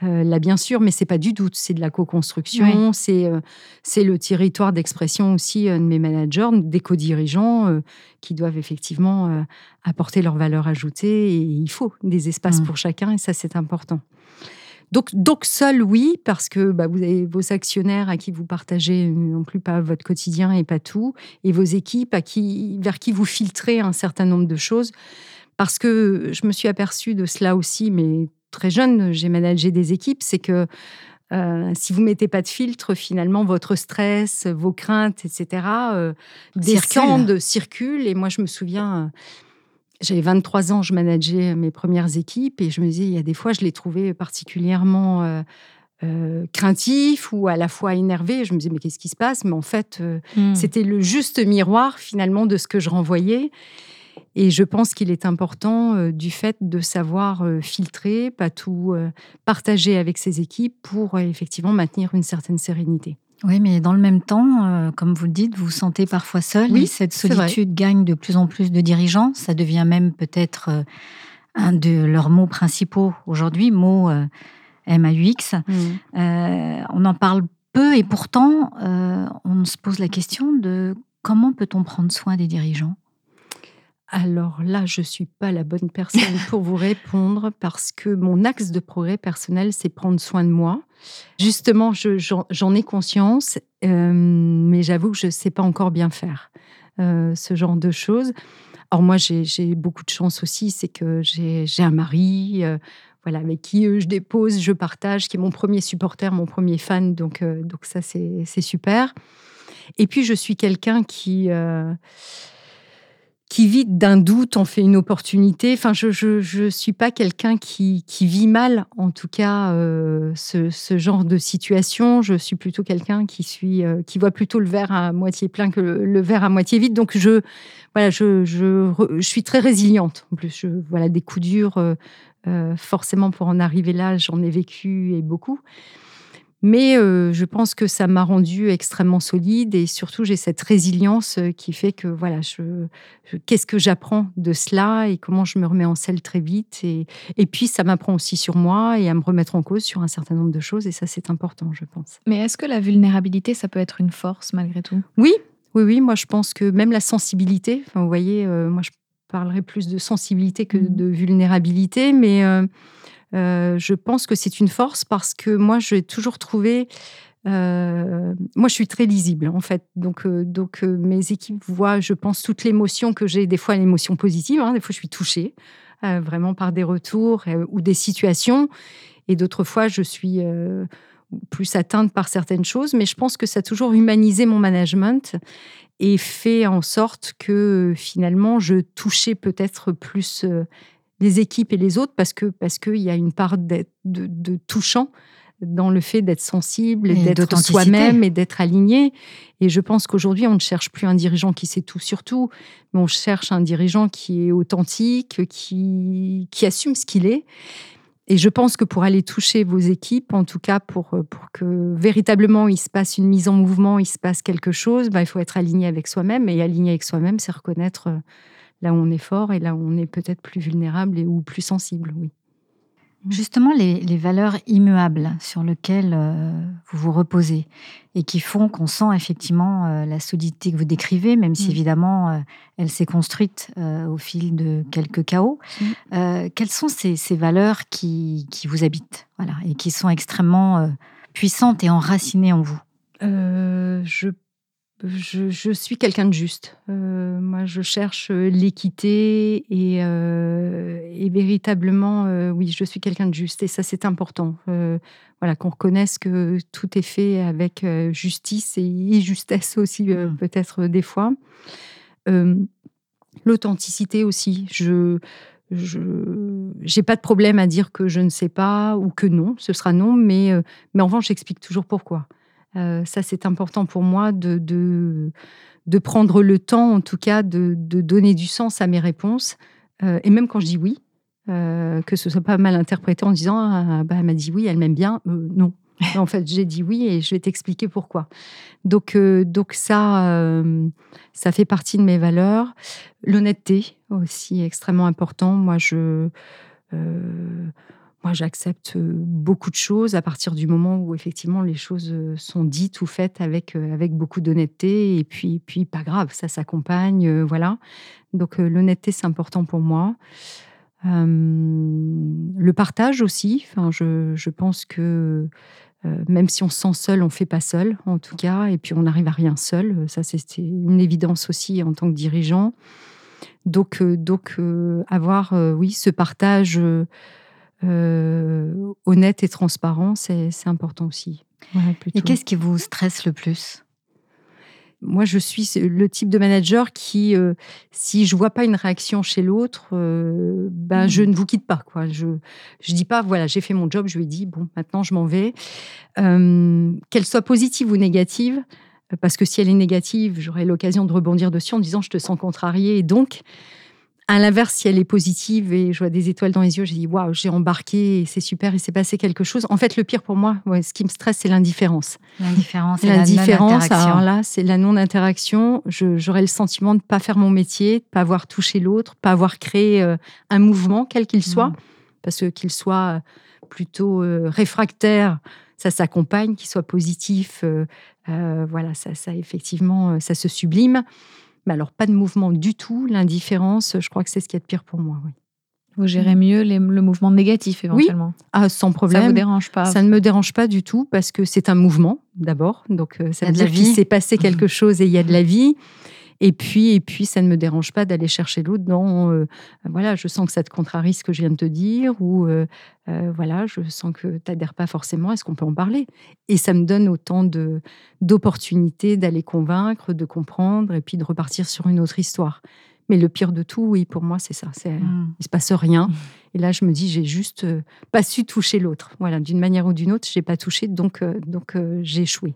S1: là, bien sûr, mais c'est pas du doute, c'est de la co-construction, c'est c'est le territoire d'expression aussi de mes managers, des co-dirigeants qui doivent effectivement apporter leur valeur ajoutée et il faut des espaces mmh. pour chacun et ça, c'est important. Donc, donc seul, oui, parce que bah, vous avez vos actionnaires à qui vous partagez non plus pas votre quotidien et pas tout, et vos équipes à qui, vers qui vous filtrez un certain nombre de choses. Parce que je me suis aperçue de cela aussi, mais très jeune, j'ai managé des équipes, c'est que euh, si vous mettez pas de filtre, finalement, votre stress, vos craintes, etc., euh, descendent, circulent. Et moi, je me souviens, j'avais 23 ans, je manageais mes premières équipes et je me disais, il y a des fois, je les trouvais particulièrement euh, euh, craintifs ou à la fois énervés. Je me disais, mais qu'est-ce qui se passe? Mais en fait, euh, hmm. c'était le juste miroir finalement de ce que je renvoyais. Et je pense qu'il est important du fait de savoir filtrer, pas tout partager avec ses équipes pour effectivement maintenir une certaine sérénité.
S2: Oui, mais dans le même temps, euh, comme vous le dites, vous vous sentez parfois seul oui, et cette solitude gagne de plus en plus de dirigeants. Ça devient même peut-être euh, un de leurs mots principaux aujourd'hui, mot euh, MAUX. Mmh. on en parle peu et pourtant, on se pose la question de comment peut-on prendre soin des dirigeants?
S1: Alors là, je ne suis pas la bonne personne pour vous répondre parce que mon axe de progrès personnel, c'est prendre soin de moi. Justement, j'en ai conscience, euh, mais j'avoue que je ne sais pas encore bien faire euh, ce genre de choses. Alors moi, j'ai beaucoup de chance aussi, c'est que j'ai un mari, euh, voilà, avec qui je dépose, je partage, qui est mon premier supporter, mon premier fan, donc, donc ça c'est super. Et puis je suis quelqu'un qui qui vit d'un doute en fait une opportunité. Enfin, je je suis pas quelqu'un qui, vit mal, en tout cas, euh, ce, genre de situation. Je suis plutôt quelqu'un euh, qui voit plutôt le verre à moitié plein que le, verre à moitié vide. Donc je voilà, je, suis très résiliente. En plus, voilà des coups durs. Euh, forcément, pour en arriver là, j'en ai vécu et beaucoup. Mais euh, je pense que ça m'a rendu extrêmement solide et surtout j'ai cette résilience euh, qui fait que voilà, je, qu'est-ce que j'apprends de cela et comment je me remets en selle très vite et, et puis ça m'apprend aussi sur moi et à me remettre en cause sur un certain nombre de choses et ça c'est important, je pense.
S3: Mais est-ce que la vulnérabilité ça peut être une force malgré tout?
S1: Oui, oui, oui. Moi je pense que même la sensibilité, enfin vous voyez, euh, moi je parlerai plus de sensibilité que mmh. de vulnérabilité, mais euh, je pense que c'est une force parce que moi, j'ai toujours trouvé. Euh, moi, je suis très lisible en fait, donc euh, donc mes équipes voient, je pense, toute l'émotion que j'ai. Des fois, l'émotion positive, hein, des fois, je suis touchée vraiment par des retours ou des situations, et d'autres fois, je suis plus atteinte par certaines choses. Mais je pense que ça a toujours humanisé mon management et fait en sorte que finalement, je touchais peut-être plus les équipes et les autres parce que parce qu'il y a une part de, de, touchant dans le fait d'être sensible, d'être soi-même et d'être aligné. Et je pense qu'aujourd'hui, on ne cherche plus un dirigeant qui sait tout sur tout, mais on cherche un dirigeant qui est authentique, qui, qui assume ce qu'il est. Et je pense que pour aller toucher vos équipes, en tout cas pour, pour que véritablement il se passe une mise en mouvement, il se passe quelque chose, bah, il faut être aligné avec soi-même. Et aligné avec soi-même, c'est reconnaître là où on est fort et là où on est peut-être plus vulnérable et ou plus sensible, oui.
S2: Justement, les, valeurs immuables sur lesquelles euh, vous vous reposez et qui font qu'on sent effectivement euh, la solidité que vous décrivez, même si mm. évidemment euh, elle s'est construite au fil de quelques chaos. Mm. quelles sont ces, valeurs qui, qui, vous habitent voilà, et qui sont extrêmement puissantes et enracinées en vous?
S1: Je je, suis quelqu'un de juste. Euh, moi, je cherche euh, l'équité et, euh, véritablement, oui, je suis quelqu'un de juste. Et ça, c'est important. voilà, qu'on reconnaisse que tout est fait avec justice et, justesse aussi, mmh. peut-être des fois. L'authenticité aussi. Je je n'ai pas de problème à dire que je ne sais pas ou que non, ce sera non, mais, mais en revanche, j'explique toujours pourquoi. Euh, ça, c'est important pour moi de, de, prendre le temps, en tout cas, de, donner du sens à mes réponses. Euh, et même quand je dis oui, euh, que ce soit pas mal interprété en disant ah, bah, elle m'a dit oui, elle m'aime bien. non. en fait, j'ai dit oui et je vais t'expliquer pourquoi. Donc, donc ça, ça fait partie de mes valeurs. L'honnêteté aussi extrêmement important. Moi, je j'accepte beaucoup de choses à partir du moment où effectivement les choses sont dites ou faites avec, avec beaucoup d'honnêteté. Et puis, puis, pas grave, ça s'accompagne. voilà. Donc, l'honnêteté, c'est important pour moi. le partage aussi. Enfin, je, je pense que même si on se sent seul, on ne fait pas seul, en tout cas. Et puis, on n'arrive à rien seul. Ça, c'est une évidence aussi en tant que dirigeant. Donc, donc avoir, oui, ce partage euh, honnête et transparent, c'est important aussi.
S2: et qu'est-ce qui vous stresse le plus?
S1: Moi, je suis le type de manager qui, euh, si je vois pas une réaction chez l'autre, euh, ben je hmm. ne vous quitte pas. Quoi. Je je dis pas, voilà, j'ai fait mon job, je lui ai dit, bon, maintenant je m'en vais. Qu'elle soit positive ou négative, parce que si elle est négative, j'aurai l'occasion de rebondir dessus en disant, je te sens contrarié. Et donc, à l'inverse, si elle est positive et je vois des étoiles dans les yeux, j'ai dit waouh, j'ai embarqué, c'est super, il s'est passé quelque chose. En fait, le pire pour moi, ce qui me stresse, c'est l'indifférence.
S2: L'indifférence, l'indifférence.
S1: Alors là, c'est la non-interaction. J'aurais le sentiment de ne pas faire mon métier, de ne pas avoir touché l'autre, pas avoir créé euh, un mouvement, quel qu'il soit, mm. parce que qu'il soit plutôt euh, réfractaire, ça s'accompagne, qu'il soit positif, euh, voilà, ça, ça effectivement, ça se sublime. Mais alors, pas de mouvement du tout. L'indifférence, je crois que c'est ce qui est de pire pour moi. Oui.
S3: Vous gérez mieux le mouvement négatif éventuellement
S1: oui. ah, sans problème.
S3: Ça vous dérange pas
S1: Ça ne me dérange pas du tout parce que c'est un mouvement d'abord. Donc, euh, ça veut dire qu'il s'est passé quelque chose et il y a de la vie. Et puis, et puis, ça ne me dérange pas d'aller chercher l'autre dans, euh, voilà, je sens que ça te contrarie ce que je viens de te dire, ou euh, euh, voilà, je sens que tu n'adhères pas forcément, est-ce qu'on peut en parler Et ça me donne autant de, d'opportunités d'aller convaincre, de comprendre, et puis de repartir sur une autre histoire. Mais le pire de tout, oui, pour moi, c'est ça. C'est, mmh. Il se passe rien. Mmh. Et là, je me dis, j'ai juste pas su toucher l'autre. Voilà, d'une manière ou d'une autre, j'ai pas touché, donc, donc j'ai échoué.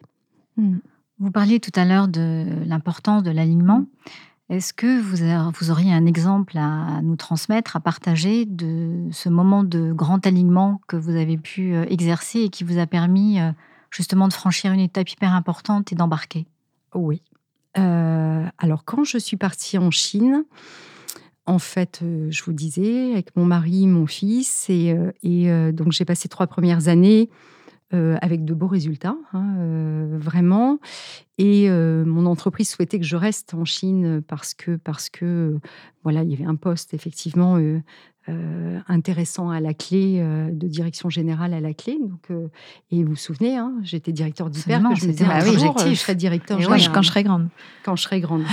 S2: Mmh. Vous parliez tout à l'heure de l'importance de l'alignement. Est-ce que vous, auriez un exemple à nous transmettre, à partager de ce moment de grand alignement que vous avez pu euh, exercer et qui vous a permis euh, justement de franchir une étape hyper importante et d'embarquer?
S1: Oui. Euh, alors quand je suis partie en Chine, en fait, je vous disais, avec mon mari, mon fils, et donc j'ai passé trois premières années euh, avec de beaux résultats, hein, euh, vraiment. Et euh, mon entreprise souhaitait que je reste en Chine parce que, parce que voilà, il y avait un poste effectivement intéressant à la clé, de direction générale à la clé. Donc, et vous vous souvenez, hein, j'étais directeur d'hyper, que je me disais, un jour, je serai directeur
S3: général. quand je serai grande.
S1: Quand je serai grande.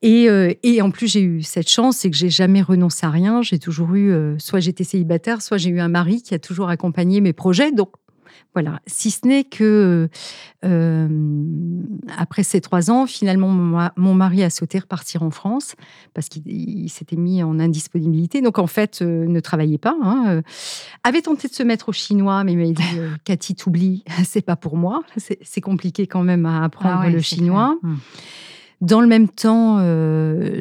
S1: Et, et, en plus, j'ai eu cette chance, c'est que j'ai jamais renoncé à rien. J'ai toujours eu, soit j'étais célibataire, soit j'ai eu un mari qui a toujours accompagné mes projets. Donc, voilà, si ce n'est que euh, après ces trois ans, finalement, mon, mari a sauté repartir en France parce qu'il s'était mis en indisponibilité. Donc en fait, euh, ne travaillait pas. Hein, euh, avait tenté de se mettre au chinois, mais il m'a dit Cathy, t'oublies, c'est pas pour moi. C'est compliqué quand même à apprendre ah le chinois. Hum. Dans le même temps,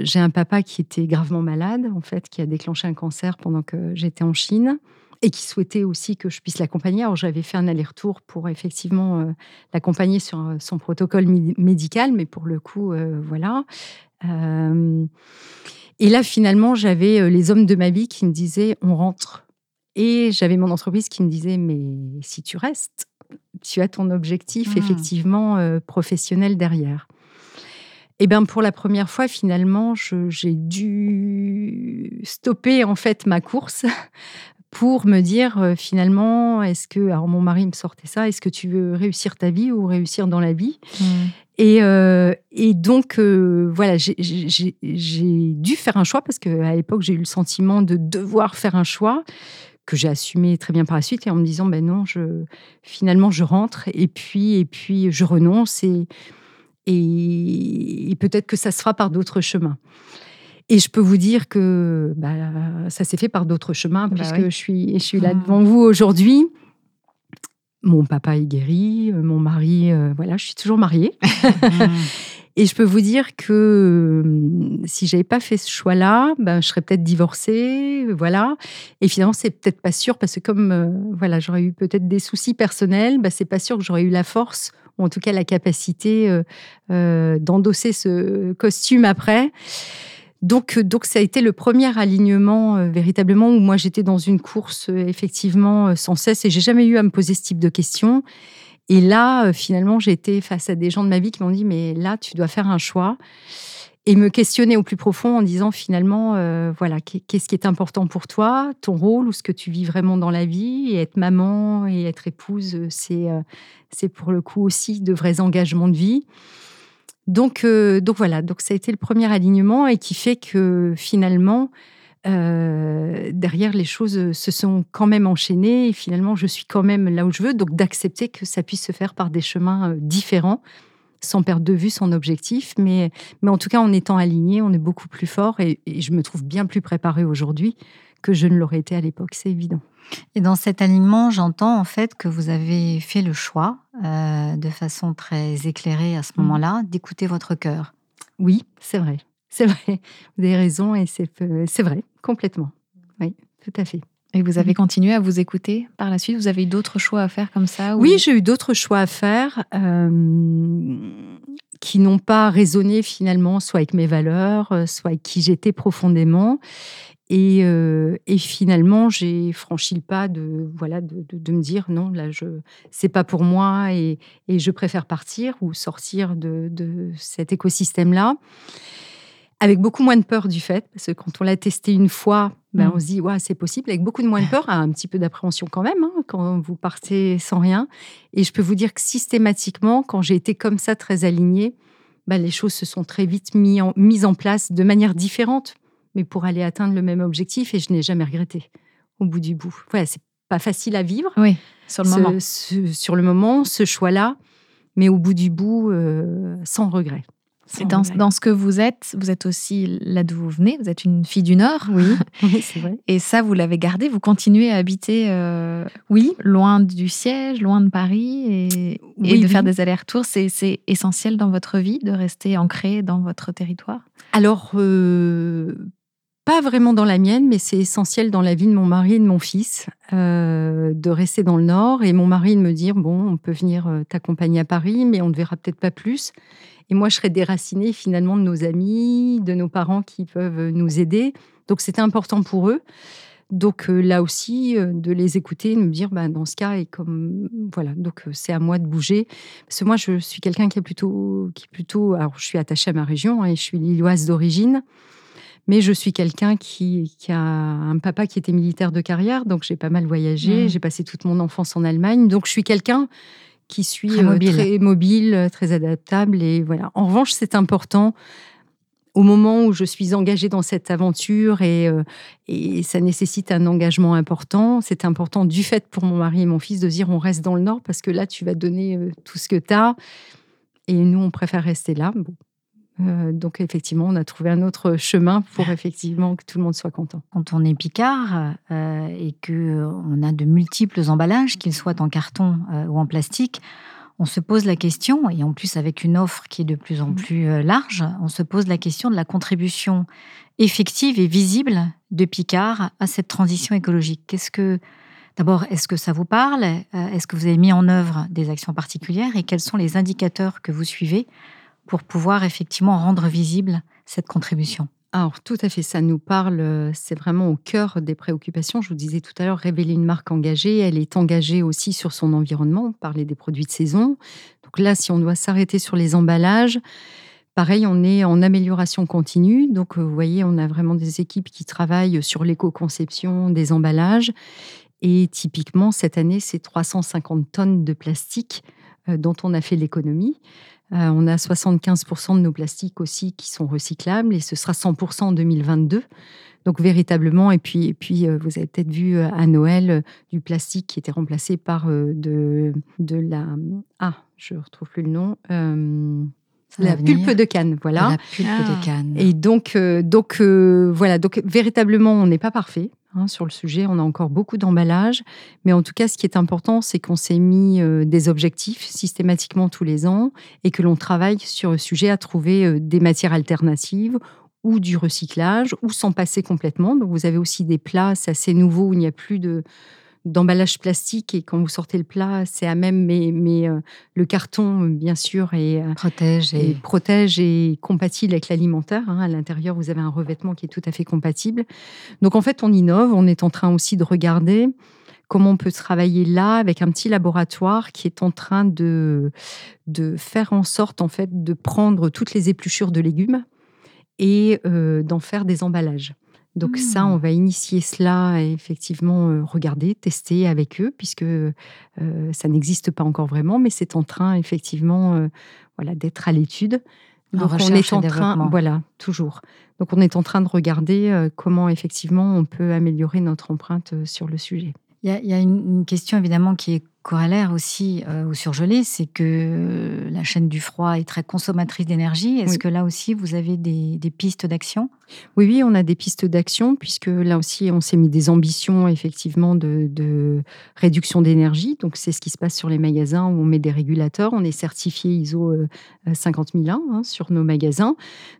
S1: j'ai un papa qui était gravement malade, en fait, qui a déclenché un cancer pendant que j'étais en Chine et qui souhaitait aussi que je puisse l'accompagner. Alors j'avais fait un aller-retour pour effectivement euh, l'accompagner sur euh, son protocole médical, mais pour le coup, euh, voilà. et là, finalement, j'avais les hommes de ma vie qui me disaient on rentre. Et j'avais mon entreprise qui me disait, mais si tu restes, tu as ton objectif
S2: Mmh.
S1: effectivement professionnel derrière. Et bien pour la première fois, finalement, j'ai dû stopper en fait ma course pour me dire euh, finalement, est-ce que, alors mon mari me sortait ça, est-ce que tu veux réussir ta vie ou réussir dans la vie et, euh, et donc, euh, voilà, j'ai dû faire un choix parce qu'à l'époque, j'ai eu le sentiment de devoir faire un choix que j'ai assumé très bien par la suite et en me disant, ben non, je, finalement, je rentre et puis, et puis je renonce et, et, et peut-être que ça se fera par d'autres chemins. Et je peux vous dire que bah, ça s'est fait par d'autres chemins
S3: Bah
S1: puisque
S3: oui.
S1: je, suis, je suis là
S2: Mhm.
S1: devant vous aujourd'hui. Mon papa est guéri, euh, mon mari, euh, voilà, je suis toujours mariée. Et je peux vous dire que euh, si j'avais pas fait ce choix-là, ben, je serais peut-être divorcée, voilà. Et finalement, c'est peut-être pas sûr parce que comme euh, voilà, j'aurais eu peut-être des soucis personnels, ben, c'est pas sûr que j'aurais eu la force ou en tout cas la capacité euh, euh, d'endosser ce costume après. Donc, euh, donc ça a été le premier alignement euh, véritablement où moi j'étais dans une course euh, effectivement sans cesse et j'ai jamais eu à me poser ce type de questions. Et là, finalement, été face à des gens de ma vie qui m'ont dit mais là, tu dois faire un choix et me questionner au plus profond en disant finalement voilà qu'est- qu'est-ce qui est important pour toi, ton rôle ou ce que tu vis vraiment dans la vie et être maman et être épouse, c'est c'est pour le coup aussi de vrais engagements de vie. Donc, euh, donc voilà, donc ça a été le premier alignement et qui fait que finalement, euh, derrière, les choses se sont quand même enchaînées et finalement, je suis quand même là où je veux. Donc, d'accepter que ça puisse se faire par des chemins euh, différents, sans perdre de vue son objectif. Mais, mais en tout cas, en étant aligné, on est beaucoup plus fort et, et je me trouve bien plus préparée aujourd'hui que je ne l'aurais été à l'époque, c'est évident.
S2: Et dans cet alignement, j'entends en fait que vous avez fait le choix, euh, de façon très éclairée à ce
S1: Mhm.
S2: moment-là, d'écouter votre cœur.
S1: Oui, c'est vrai. C'est vrai. Vous avez raison et c'est c'est vrai, complètement. Oui, tout à fait.
S3: Et vous avez
S1: Mhm.
S3: continué à vous écouter par la suite? Vous avez eu d'autres choix à faire comme ça ou-
S1: Oui, j'ai eu d'autres choix à faire euh, qui n'ont pas résonné finalement, soit avec mes valeurs, euh, soit avec qui j'étais profondément. Et, euh, et finalement, j'ai franchi le pas de voilà de, de- de me dire non, là, je c'est pas pour moi et, et je préfère partir ou sortir de, de cet écosystème-là. Avec beaucoup moins de peur du fait, parce que quand on l'a testé une fois, ben,
S3: Mm.
S1: on se dit, ouais, c'est possible, avec beaucoup de moins de peur, un petit peu d'appréhension quand même, hein, quand vous partez sans rien. Et je peux vous dire que systématiquement, quand j'ai été comme ça, très alignée, ben, les choses se sont très vite mis en- mises en place de manière différente, mais pour aller atteindre le même objectif, et je n'ai jamais regretté au bout du bout. Voilà, c'est pas facile à vivre
S3: Oui, sur le
S1: ce-
S3: moment.
S1: ce- sur le moment, ce choix-là, mais au bout du bout, euh, sans regret.
S3: Et dans, dans ce que vous êtes, vous êtes aussi là d'où vous venez, vous êtes une fille du Nord.
S1: Oui, oui c'est vrai.
S3: Et ça, vous l'avez gardé, vous continuez à habiter euh,
S1: Oui,
S3: loin du siège, loin de Paris, et, et
S1: Oui,
S3: de faire des allers-retours. C'est c'est essentiel dans votre vie de rester ancré dans votre territoire?
S1: Alors, euh, pas vraiment dans la mienne, mais c'est essentiel dans la vie de mon mari et de mon fils euh, de rester dans le Nord. Et mon mari de me dire bon, on peut venir euh, t'accompagner à Paris, mais on ne verra peut-être pas plus. Et moi, je serais déracinée finalement de nos amis, de nos parents qui peuvent nous aider. Donc, c'était important pour eux. Donc euh, là aussi, euh, de les écouter, de me dire, bah, dans ce cas, et comme voilà, donc euh, c'est à moi de bouger. Parce que moi, je suis quelqu'un qui est plutôt, qui plutôt, alors je suis attachée à ma région hein, et je suis lilloise d'origine, mais je suis quelqu'un qui, qui a un papa qui était militaire de carrière, donc j'ai pas mal voyagé,
S3: Mm.
S1: j'ai passé toute mon enfance en Allemagne, donc je suis quelqu'un qui suis
S2: Très
S1: euh,
S2: mobile.
S1: très mobile, euh, très adaptable et voilà. En revanche, c'est important au moment où je suis engagée dans cette aventure et, euh, et ça nécessite un engagement important. C'est important du fait pour mon mari et mon fils de dire on reste dans le Nord parce que là, tu vas donner tout ce que tu as. Et nous, on préfère rester là. Bon. Euh, donc, effectivement, on a trouvé un autre chemin pour effectivement que tout le monde soit content.
S2: Quand on est picard euh, et que euh, on a de multiples emballages, qu'ils soient en carton euh, ou en plastique, on se pose la question, et en plus avec une offre qui est de plus en
S1: Mhm.
S2: plus large, on se pose la question de la contribution effective et visible de Picard à cette transition écologique. Qu'est-ce que D'abord, est-ce que ça vous parle? Est-ce que vous avez mis en œuvre des actions particulières? Et quels sont les indicateurs que vous suivez? Pour pouvoir effectivement rendre visible cette contribution
S1: alors, tout à fait, ça nous parle, euh, c'est vraiment au cœur des préoccupations. Je vous disais tout à l'heure, révéler une marque engagée, elle est engagée aussi sur son environnement. On parlait des produits de saison. Donc là, si on doit s'arrêter sur les emballages, pareil, on est en amélioration continue. Donc, euh, vous voyez, on a vraiment des équipes qui travaillent sur l'éco-conception des emballages. Et typiquement, cette année, c'est 350 tonnes de plastique euh, dont on a fait l'économie. Euh, on a 75% de nos plastiques aussi qui sont recyclables et ce sera 100% en 2022. Donc véritablement, et puis, et puis euh, vous avez peut-être vu euh, à Noël du plastique qui était remplacé par de, de la... Ah, je ne retrouve plus le nom. La pulpe de canne, voilà.
S2: La pulpe de ah. canne.
S1: Et donc, donc voilà, donc véritablement, on n'est pas parfait. Hein, sur le sujet. On a encore beaucoup d'emballages, mais en tout cas, ce qui est important, c'est qu'on s'est mis euh, des objectifs systématiquement tous les ans et que l'on travaille sur le sujet à trouver euh, des matières alternatives ou du recyclage ou s'en passer complètement. Donc, vous avez aussi des plats, assez nouveau, où il n'y a plus de d'emballage plastique et quand vous sortez le plat, c'est à même, mais, mais euh, le carton, bien sûr, est,
S2: euh, protège,
S1: et... protège et compatible avec l'alimentaire. Hein. À l'intérieur, vous avez un revêtement qui est tout à fait compatible. Donc en fait, on innove. On est en train aussi de regarder comment on peut travailler là avec un petit laboratoire qui est en train de, de faire en sorte en fait de prendre toutes les épluchures de légumes et euh, d'en faire des emballages. Donc ça, on va initier cela et effectivement euh, regarder, tester avec eux, puisque euh, ça n'existe pas encore vraiment, mais c'est en train effectivement euh, voilà, d'être à l'étude.
S2: Donc on est en train,
S1: voilà, toujours. Donc on est en train de regarder comment effectivement on peut améliorer notre empreinte sur le sujet.
S2: Il y a, une, question évidemment qui est corollaire aussi au surgelé, c'est que la chaîne du froid est très consommatrice d'énergie. Est-ce que là aussi vous avez des pistes d'action?
S1: Oui, oui, on a des pistes d'action, puisque là aussi, on s'est mis des ambitions, effectivement, de, réduction d'énergie. Donc, c'est ce qui se passe sur les magasins où on met des régulateurs. On est certifié ISO 50001 euh, hein, sur nos magasins.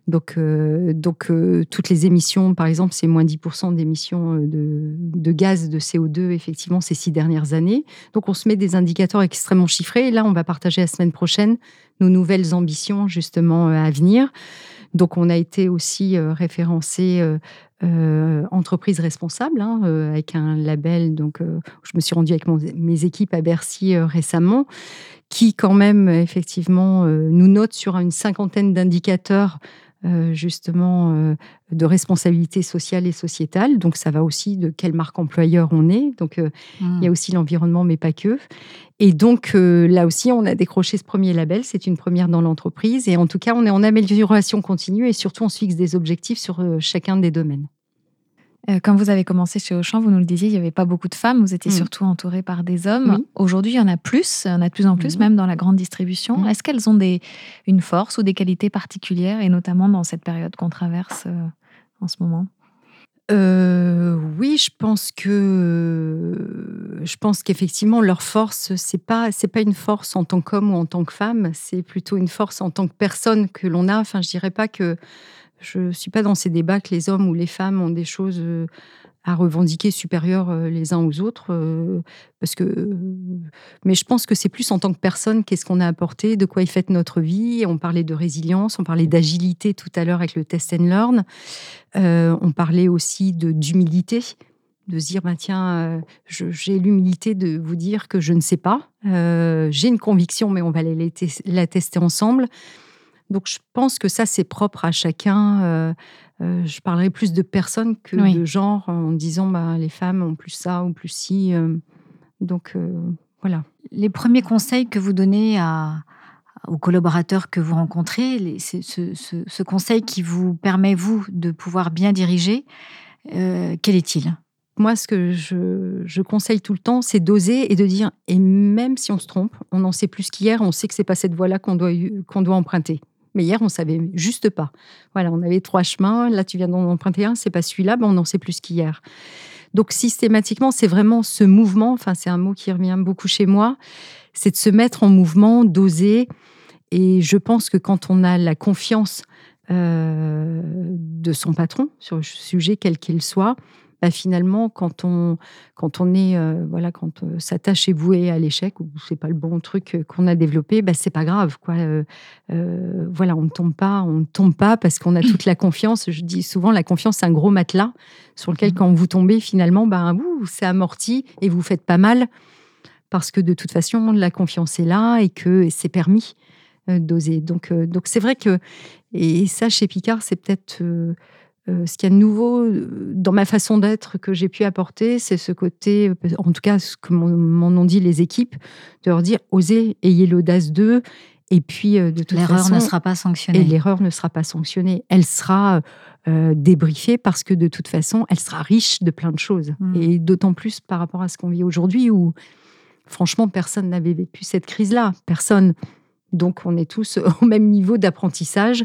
S1: Donc, euh, donc euh, toutes les émissions, par exemple, c'est moins 10% d'émissions de, de, gaz de CO2, effectivement, ces six dernières années. Donc, on se met des indicateurs extrêmement chiffrés. Et là, on va partager la semaine prochaine nos nouvelles ambitions, justement, à venir. Donc, on a été aussi euh, référencé euh, euh, entreprise responsable hein, avec un label. Donc, je me suis rendue avec mes équipes à Bercy récemment, qui quand même effectivement nous note sur une cinquantaine d'indicateurs euh, justement euh, de responsabilité sociale et sociétale. Donc ça va aussi de quelle marque employeur on est. Donc euh, il y a mmh. aussi l'environnement, mais pas que. Et donc là aussi, on a décroché ce premier label. C'est une première dans l'entreprise. Et en tout cas, on est en amélioration continue et surtout, on se fixe des objectifs sur chacun des domaines.
S3: Euh, quand vous avez commencé chez Auchan, vous nous le disiez, il n'y avait pas beaucoup de femmes, vous étiez mm. surtout entouré par des hommes. Aujourd'hui, il y en a plus, il y en a de plus en plus, même dans la grande distribution. Mm. Est-ce qu'elles ont des, une force ou des qualités particulières, et notamment dans cette période qu'on traverse euh, en ce moment?
S1: Euh, oui, je pense que je pense qu'effectivement leur force c'est pas c'est pas une force en tant qu'homme ou en tant que femme, c'est plutôt une force en tant que personne que l'on a. Enfin, je dirais pas que je ne suis pas dans ces débats que les hommes ou les femmes ont des choses euh, à revendiquer supérieures euh, les uns aux autres. Euh, parce que, mais je pense que c'est plus en tant que personne, qu'est-ce qu'on a apporté, de quoi il fait notre vie. On parlait de résilience, on parlait d'agilité tout à l'heure avec le test and learn. on parlait aussi d'humilité de se dire bah, tiens, j'ai l'humilité de vous dire que je ne sais pas. j'ai une conviction, mais on va la tester ensemble. Donc je pense que ça, c'est propre à chacun. Euh, euh, je parlerai plus de personnes que de genre en disant bah, les femmes ont plus ça ou plus ci. Euh. donc voilà.
S2: Les premiers conseils que vous donnez à, aux collaborateurs que vous rencontrez, ce, ce, conseil qui vous permet, vous, de pouvoir bien diriger, quel est-il?
S1: Moi, ce que je, je, conseille tout le temps, c'est d'oser et de dire, et même si on se trompe, on en sait plus qu'hier, on sait que c'est pas cette voie-là qu'on doit, qu'on doit emprunter. Mais hier, on savait juste pas. Voilà, on avait trois chemins. Là, tu viens d'en emprunter un, c'est pas celui-là, ben on en sait plus qu'hier. Donc systématiquement, c'est vraiment ce mouvement. Enfin, c'est un mot qui revient beaucoup chez moi. C'est de se mettre en mouvement, d'oser. Et je pense que quand on a la confiance euh, de son patron sur le sujet quel qu'il soit, bah, finalement, quand on, quand on est, voilà, quand sa tâche est vouée à l'échec ou c'est pas le bon truc qu'on a développé, bah, c'est pas grave, quoi. voilà, on ne tombe pas, on ne tombe pas parce qu'on a toute la confiance. Je dis souvent, la confiance, c'est un gros matelas sur lequel, mmh. quand vous tombez, finalement, bah, c'est amorti et vous faites pas mal parce que de toute façon, la confiance est là et que c'est permis d'oser. Donc, donc c'est vrai que, et ça, chez Picard, c'est peut-être ce qu'il y a de nouveau dans ma façon d'être que j'ai pu apporter, c'est ce côté, en tout cas, ce que m'en ont dit les équipes, de leur dire osez, ayez l'audace d'eux. Et puis, de toute
S2: l'erreur ne sera pas sanctionnée.
S1: Et l'erreur ne sera pas sanctionnée. Elle sera débriefée parce que de toute façon, elle sera riche de plein de choses. Mmh. Et d'autant plus par rapport à ce qu'on vit aujourd'hui où, franchement, personne n'avait vécu cette crise-là. Personne. Donc, on est tous au même niveau d'apprentissage.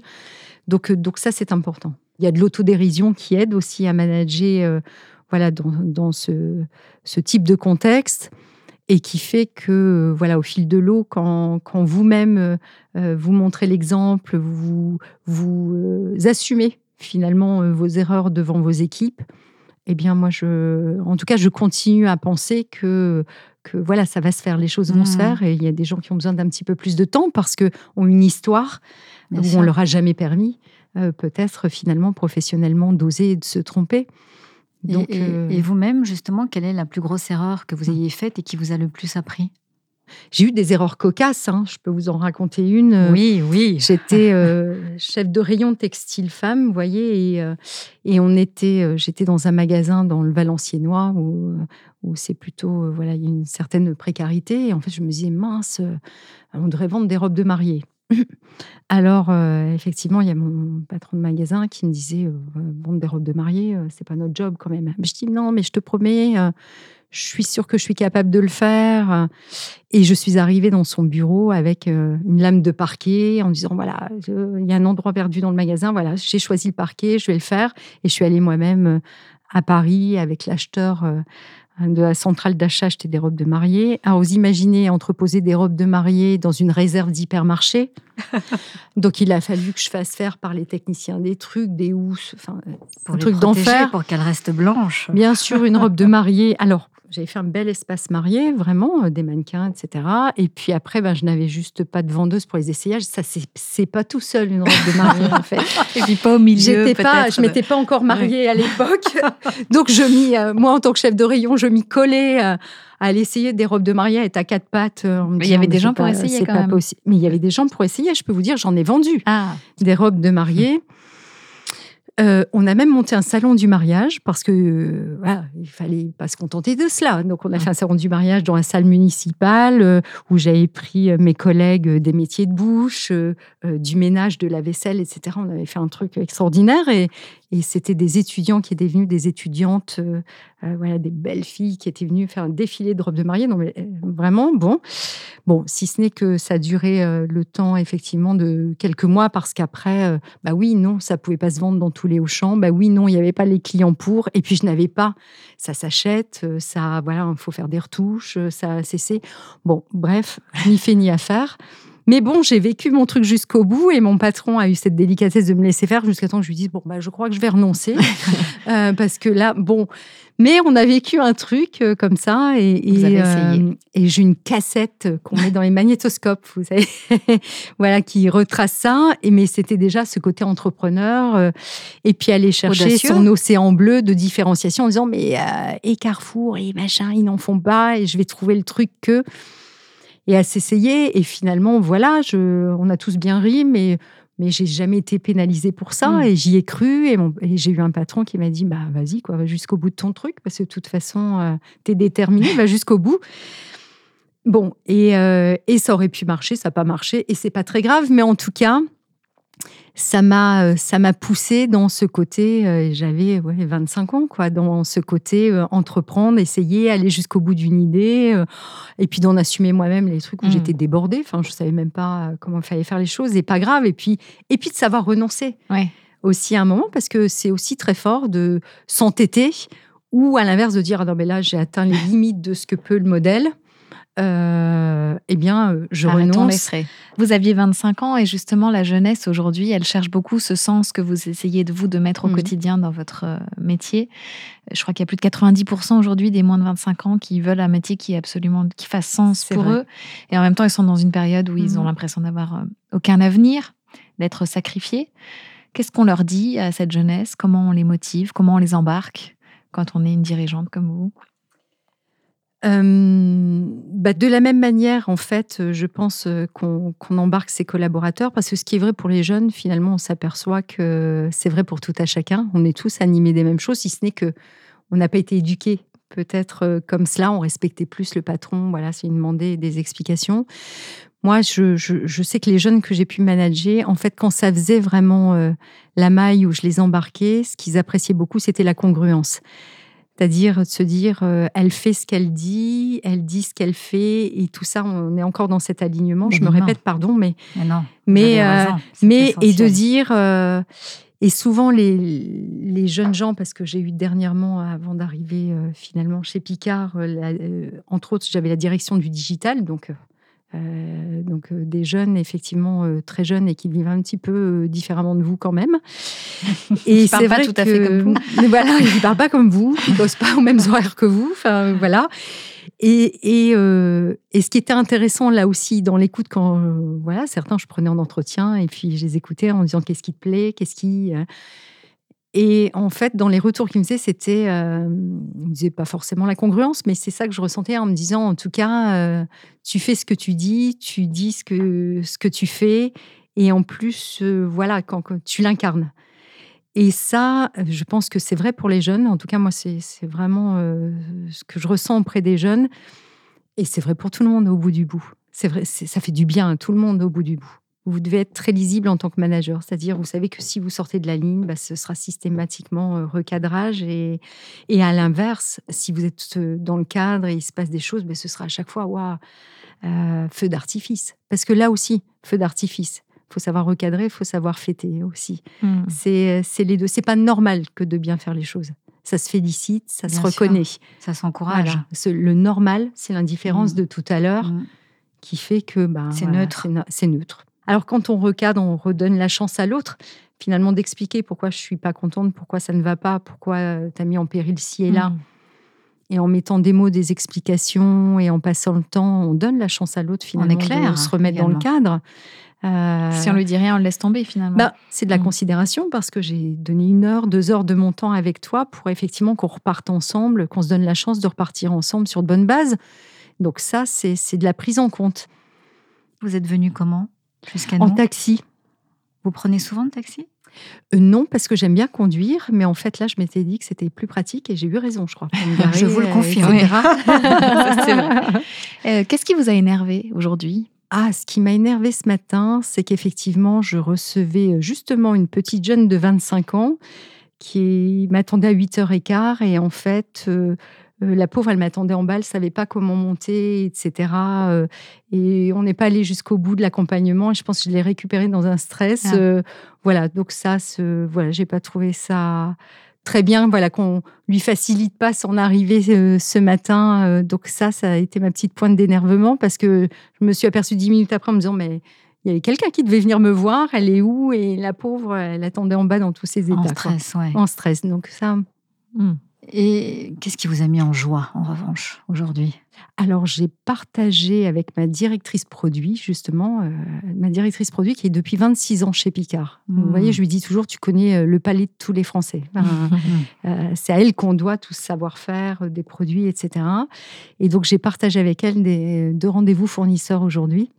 S1: Donc, donc ça, c'est important. Il y a de l'autodérision qui aide aussi à manager euh, voilà, dans, ce, ce, type de contexte et qui fait que, voilà, au fil de l'eau, quand, quand vous-même euh, vous montrez l'exemple, vous, vous assumez finalement vos erreurs devant vos équipes, eh bien, moi, je, en tout cas, je continue à penser que, que voilà, ça va se faire, les choses vont se mmh. faire. Et il y a des gens qui ont besoin d'un petit peu plus de temps parce qu'ils ont une histoire où on leur a jamais permis. Euh, peut-être finalement professionnellement d'oser de se tromper.
S2: Donc, euh, et, vous-même, justement, quelle est la plus grosse erreur que vous ayez faite et qui vous a le plus appris?
S1: J'ai eu des erreurs cocasses, hein. je peux vous en raconter une. Euh,
S2: oui, oui.
S1: J'étais chef de rayon textile femme, vous voyez, et, et on était, j'étais dans un magasin dans le Valenciennois où, où c'est plutôt, voilà, il y a une certaine précarité. Et en fait, je me disais, mince, on devrait vendre des robes de mariée. Alors, euh, effectivement, il y a mon patron de magasin qui me disait euh, vendre des robes de mariée, euh, c'est pas notre job quand même. je dis non, mais je te promets, je suis sûre que je suis capable de le faire. Et je suis arrivée dans son bureau avec une lame de parquet en disant voilà, il y a un endroit perdu dans le magasin, voilà, j'ai choisi le parquet, je vais le faire. Et je suis allée moi-même à Paris avec l'acheteur de la centrale d'achat acheter des robes de mariée. à vous imaginez entreposer des robes de mariée dans une réserve d'hypermarché. Donc il a fallu que je fasse faire par les techniciens des trucs, des housses, enfin
S2: pour un truc d'enfer pour qu'elle reste blanche.
S1: Bien sûr, une robe de mariée. Alors j'avais fait un bel espace marié, vraiment, euh, des mannequins, etc. Et puis après, ben, je n'avais juste pas de vendeuse pour les essayages. Ça, c'est pas tout seul une robe de mariée, en fait.
S2: Et puis pas au milieu,
S1: pas, Je m'étais pas encore mariée à l'époque. Donc, je m'y, euh, moi, en tant que chef de rayon, je m'y collais euh, à aller essayer des robes de mariée à être à quatre pattes.
S3: il y avait des gens pour essayer quand même.
S1: Mais il y avait des gens pour essayer. Je peux vous dire, j'en ai vendu
S3: ah.
S1: des robes de mariée. Euh, on a même monté un salon du mariage parce que euh, voilà, il fallait pas se contenter de cela. Donc on a fait un salon du mariage dans la salle municipale euh, où j'avais pris mes collègues des métiers de bouche, du ménage, de la vaisselle, etc. On avait fait un truc extraordinaire et, et c'était des étudiants qui étaient venus, des étudiantes, euh, euh, voilà, des belles filles qui étaient venues faire un défilé de robes de mariée. Non, mais euh, vraiment, bon. Bon, si ce n'est que ça durait le temps, effectivement, de quelques mois, parce qu'après, bah oui, non, ça pouvait pas se vendre dans tous les Auchan. Bah oui, non, il n'y avait pas les clients pour. Et puis, je n'avais pas. Ça s'achète, ça, voilà, il faut faire des retouches, ça a cessé. Bon, bref, ni fait ni à faire. Mais bon, j'ai vécu mon truc jusqu'au bout et mon patron a eu cette délicatesse de me laisser faire jusqu'à temps que je lui dise bon bah je crois que je vais renoncer euh, parce que là bon. Mais on a vécu un truc euh, comme ça et,
S3: euh,
S1: et j'ai une cassette qu'on met dans les magnétoscopes, vous savez, voilà qui retrace ça. Et mais c'était déjà ce côté entrepreneur et puis aller chercher son océan bleu de différenciation en disant mais et Carrefour et machin ils n'en font pas et je vais trouver le truc que et à s'essayer. Et finalement, voilà, je, on a tous bien ri, mais mais j'ai jamais été pénalisée pour ça mm. et j'y ai cru et, j'ai eu un patron qui m'a dit bah vas-y quoi va jusqu'au bout de ton truc parce que de toute façon euh, tu es déterminé va jusqu'au bout bon et, euh, et, ça aurait pu marcher ça n'a pas marché et c'est pas très grave mais en tout cas ça m'a euh, ça m'a poussé dans ce côté euh, j'avais ouais, 25 ans quoi dans ce côté euh, entreprendre essayer aller jusqu'au bout d'une idée et puis d'en assumer moi-même les trucs où mmh. j'étais débordée. Enfin je savais même pas comment il fallait faire les choses et pas grave et puis et puis de savoir renoncer aussi à un moment parce que c'est aussi très fort de s'entêter ou à l'inverse de dire ah non mais là j'ai atteint les limites de ce que peut le modèle euh, eh bien, euh, je renonce.
S3: Vous aviez 25 ans et justement, la jeunesse aujourd'hui, elle cherche beaucoup ce sens que vous essayez de vous de mettre au mmh. quotidien dans votre euh, métier. Je crois qu'il y a plus de 90% aujourd'hui des moins de 25 ans qui veulent un métier qui est absolument qui fasse sens pour eux. Et en même temps, ils sont dans une période où ils ont mmh. l'impression d'avoir aucun avenir, d'être sacrifiés. Qu'est-ce qu'on leur dit à cette jeunesse? Comment on les motive? Comment on les embarque? Quand on est une dirigeante comme vous?
S1: Euh, bah de la même manière, en fait, euh, je pense euh, qu'on embarque ses collaborateurs parce que ce qui est vrai pour les jeunes, finalement, on s'aperçoit que c'est vrai pour tout à chacun. On est tous animés des mêmes choses, si ce n'est que on n'a pas été éduqués peut-être comme cela. On respectait plus le patron. Voilà, c'est une des explications. Moi, je, sais que les jeunes que j'ai pu manager, en fait, quand ça faisait vraiment la maille où je les embarquais, ce qu'ils appréciaient beaucoup, c'était la congruence. C'est-à-dire de se dire, euh, elle fait ce qu'elle dit, elle dit ce qu'elle fait, et tout ça, on est encore dans cet alignement. je me répète, pardon, mais
S2: mais, non,
S1: mais, euh, mais et de dire, euh, et souvent les, les, jeunes gens, parce que j'ai eu dernièrement, avant d'arriver finalement chez Picard, entre autres, j'avais la direction du digital, donc euh, donc euh, des jeunes effectivement euh, très jeunes et qui vivent un petit peu différemment de vous quand même.
S3: Et c'est pas tout à fait comme vous.
S1: voilà, ils ne parlent pas comme vous, ils bossent pas aux mêmes horaires que vous. Enfin voilà. Et, et, et, ce qui était intéressant là aussi dans l'écoute, quand voilà, certains je prenais en entretien et puis je les écoutais en disant qu'est-ce qui te plaît, qu'est-ce qui et en fait, dans les retours qu'il me faisaient, c'était, euh, il me disait pas forcément la congruence, mais c'est ça que je ressentais en me disant, en tout cas, euh, tu fais ce que tu dis, tu dis ce que, ce que tu fais, et en plus, euh, voilà, quand, tu l'incarnes. Et ça, je pense que c'est vrai pour les jeunes. En tout cas, moi, c'est vraiment ce que je ressens auprès des jeunes. Et c'est vrai pour tout le monde au bout du bout. C'est vrai, ça fait du bien à tout le monde au bout du bout vous devez être très lisible en tant que manager. C'est-à-dire, vous savez que si vous sortez de la ligne, bah, ce sera systématiquement euh, recadrage. Et, et à l'inverse, si vous êtes euh, dans le cadre et il se passe des choses, bah, ce sera à chaque fois waouh, euh, feu d'artifice. Parce que là aussi, feu d'artifice. Il faut savoir recadrer, il faut savoir fêter aussi. Hmm. C'est les deux. C'est pas normal que de bien faire les choses. Ça se félicite, ça se reconnaît.
S2: Ça s'encourage.
S1: Le normal, c'est l'indifférence hmm. de tout à l'heure hmm. qui fait que bah,
S2: c'est neutre.
S1: C'est neutre. Alors quand on recadre, on redonne la chance à l'autre, finalement d'expliquer pourquoi je suis pas contente, pourquoi ça ne va pas, pourquoi euh, tu as mis en péril ci et là. Mm. Et en mettant des mots, des explications et en passant le temps, on donne la chance à l'autre finalement
S2: de
S1: se remettre dans le cadre.
S3: Euh, si on lui dit rien, on le laisse tomber finalement.
S1: Bah, c'est de la mm. considération parce que j'ai donné une heure, deux heures de mon temps avec toi pour effectivement qu'on reparte ensemble, qu'on se donne la chance de repartir ensemble sur de bonnes bases. Donc ça, c'est de la prise en compte.
S2: Vous êtes venu comment?
S1: En taxi.
S2: Vous prenez souvent le taxi?
S1: Euh, non, parce que j'aime bien conduire, mais en fait là, je m'étais dit que c'était plus pratique et j'ai eu raison, je crois.
S2: je vous le euh, confirme.
S3: Euh, qu'est-ce qui vous a énervé aujourd'hui?
S1: Ah, ce qui m'a énervé ce matin, c'est qu'effectivement, je recevais justement une petite jeune de 25 ans qui m'attendait à 8h15 et en fait, euh, la pauvre, elle m'attendait en bas, elle savait pas comment monter, etc. Euh, et on n'est pas allé jusqu'au bout de l'accompagnement. Je pense que je l'ai récupéré dans un stress. Ah. Euh, voilà, donc ça, ce, voilà, j'ai pas trouvé ça très bien. Voilà, qu'on lui facilite pas son arrivée ce matin. donc ça, ça a été ma petite pointe d'énervement parce que je me suis aperçue dix minutes après en me disant, mais il y avait quelqu'un qui devait venir me voir. Elle est où? Et la pauvre, elle attendait en bas dans tous ses états. En
S2: stress, ouais.
S1: En stress. Donc ça.
S2: Hmm. Et qu'est-ce qui vous a mis en joie, en revanche, aujourd'hui?
S1: Alors, j'ai partagé avec ma directrice produit, justement, euh, ma directrice produit qui est depuis 26 ans chez Picard. Vous hmm. voyez, je lui dis toujours, tu connais euh, le palais de tous les Français. Euh, c'est à elle qu'on doit tout savoir-faire des produits, etc. Et donc, j'ai partagé avec elle des, deux rendez-vous fournisseurs aujourd'hui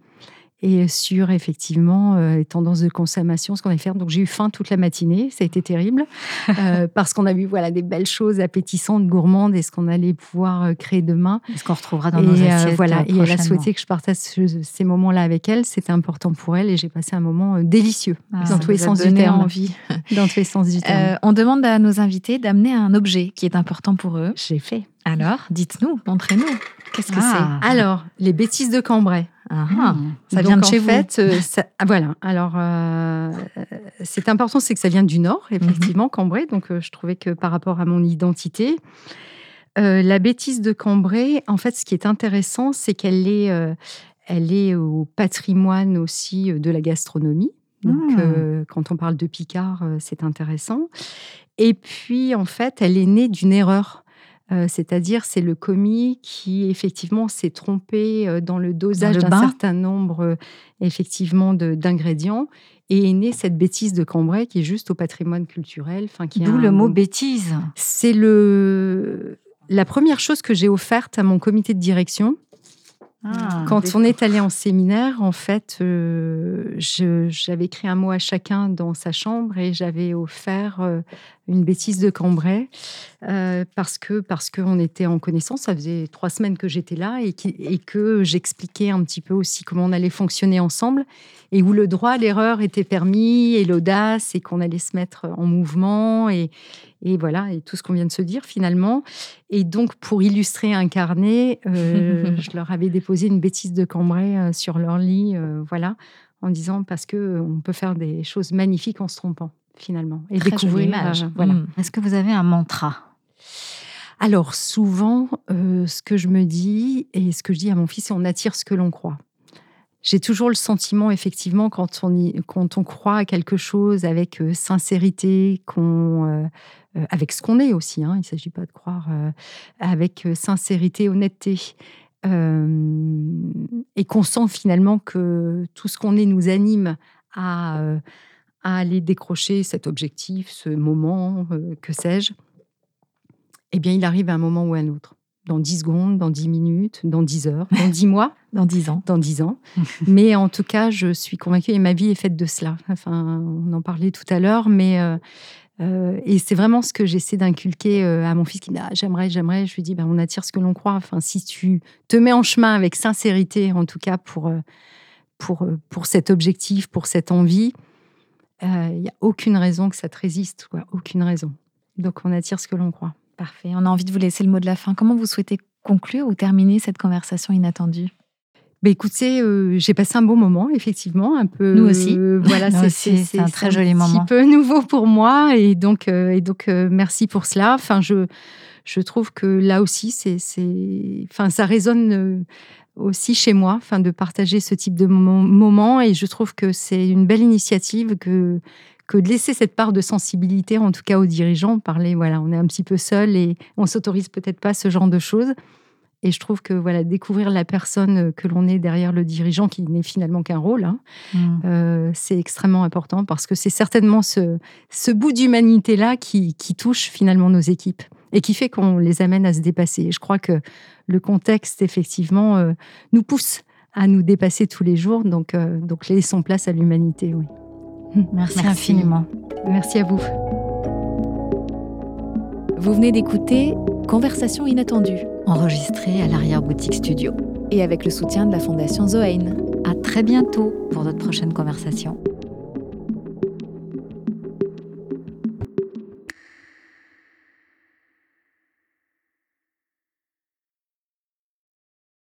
S1: et sur effectivement euh, les tendances de consommation, ce qu'on a fait. Donc j'ai eu faim toute la matinée, ça a été terrible euh, parce qu'on a vu voilà des belles choses appétissantes, gourmandes et ce qu'on allait pouvoir euh, créer demain.
S2: Ce qu'on retrouvera dans nos assiettes.
S1: voilà, et elle a souhaité que je partage ces moments-là avec elle. C'était important pour elle et j'ai passé un moment délicieux ah, dans tous les sens du terme.
S3: Envie.
S1: dans tous les sens du terme.
S3: on demande à nos invités d'amener un objet qui est important pour eux.
S1: J'ai fait.
S3: Alors, dites-nous, montrez-nous. Qu'est-ce que
S1: ah. c'est? Alors, les bêtises de Cambrai.
S3: Ah, ah. Ça vient de chez
S1: fait, euh, voilà. Alors, euh, c'est important, c'est que ça vient du Nord, effectivement, mhm. Cambrai. Donc, euh, je trouvais que par rapport à mon identité, la bêtise de Cambrai, en fait, ce qui est intéressant, c'est qu'elle est, elle est au patrimoine aussi de la gastronomie. Donc, mmh. quand on parle de Picard, c'est intéressant. Et puis, en fait, elle est née d'une erreur. C'est-à-dire, c'est le commis qui effectivement s'est trompé dans le dosage d'un certain nombre effectivement d'ingrédients et est née cette bêtise de Cambrai qui est juste au patrimoine culturel.
S2: D'où le mot bêtise.
S1: C'est le la première chose que j'ai offerte à mon comité de direction. Ah, Quand on est allé en séminaire, en fait, euh, j'avais écrit un mot à chacun dans sa chambre et j'avais offert euh, une bêtise de Cambrai euh, parce que parce qu'on était en connaissance. Ça faisait trois semaines que j'étais là et, et que j'expliquais un petit peu aussi comment on allait fonctionner ensemble et où le droit à l'erreur était permis et l'audace et qu'on allait se mettre en mouvement et, et voilà, et tout ce qu'on vient de se dire finalement. Et donc, pour illustrer un carnet, euh, je leur avais déposé une bêtise de Cambrai euh, sur leur lit, voilà, en disant parce que on peut faire des choses magnifiques en se trompant finalement
S2: et découvrir. voilà. Hmm. Est-ce que vous avez un mantra?
S1: Alors souvent, ce que je me dis et ce que je dis à mon fils, c'est on attire ce que l'on croit j'ai toujours le sentiment, effectivement, quand on, croit à quelque chose avec euh, sincérité, qu'on, euh, euh, avec ce qu'on est aussi, hein, il ne s'agit pas de croire, avec sincérité, honnêteté, et qu'on sent finalement que tout ce qu'on est nous anime à, à aller décrocher cet objectif, ce moment, que sais-je, eh bien, il arrive à un moment ou à un autre dans 10 secondes, dans 10 minutes, dans 10 heures, dans 10 mois,
S2: dans 10 ans.
S1: Dans 10 ans. mais en tout cas, je suis convaincue et ma vie est faite de cela. Enfin, on en parlait tout à l'heure, mais euh, euh, et c'est vraiment ce que j'essaie d'inculquer euh, à mon fils qui dit ah, j'aimerais, j'aimerais. Je lui dis ben, on attire ce que l'on croit. Enfin, si tu te mets en chemin avec sincérité, en tout cas pour pour pour cet objectif, pour cette envie, il n'y a aucune raison que ça te résiste, quoi. Aucune raison. Donc on attire ce que l'on croit.
S3: Parfait. On a envie de vous laisser le mot de la fin. Comment vous souhaitez conclure ou terminer cette conversation inattendue?
S1: Bah écoutez, euh, j'ai passé un bon moment, effectivement, un peu.
S2: Nous aussi.
S1: Euh, voilà,
S2: c'est un très joli moment.
S1: Un petit peu nouveau pour moi, et donc, euh, et donc, merci pour cela. Enfin, je, je trouve que là aussi, c'est, enfin, ça résonne aussi chez moi, enfin, de partager ce type de moment, et je trouve que c'est une belle initiative que que de laisser cette part de sensibilité, en tout cas aux dirigeants, parler, voilà, on est un petit peu seul et on s'autorise peut-être pas ce genre de choses. Et je trouve que voilà, découvrir la personne que l'on est derrière le dirigeant, qui n'est finalement qu'un rôle, hein, mmh. euh, c'est extrêmement important parce que c'est certainement ce, ce bout d'humanité-là qui, qui, touche finalement nos équipes et qui fait qu'on les amène à se dépasser. Et je crois que le contexte, effectivement, euh, nous pousse à nous dépasser tous les jours. Donc, euh, donc laissons place à l'humanité, oui.
S2: Merci, infiniment.
S1: Merci à vous.
S3: Vous venez d'écouter Conversation inattendue,
S2: enregistrée à l'arrière-boutique studio.
S3: Et avec le soutien de la Fondation Zoein.
S2: À très bientôt pour notre prochaine conversation.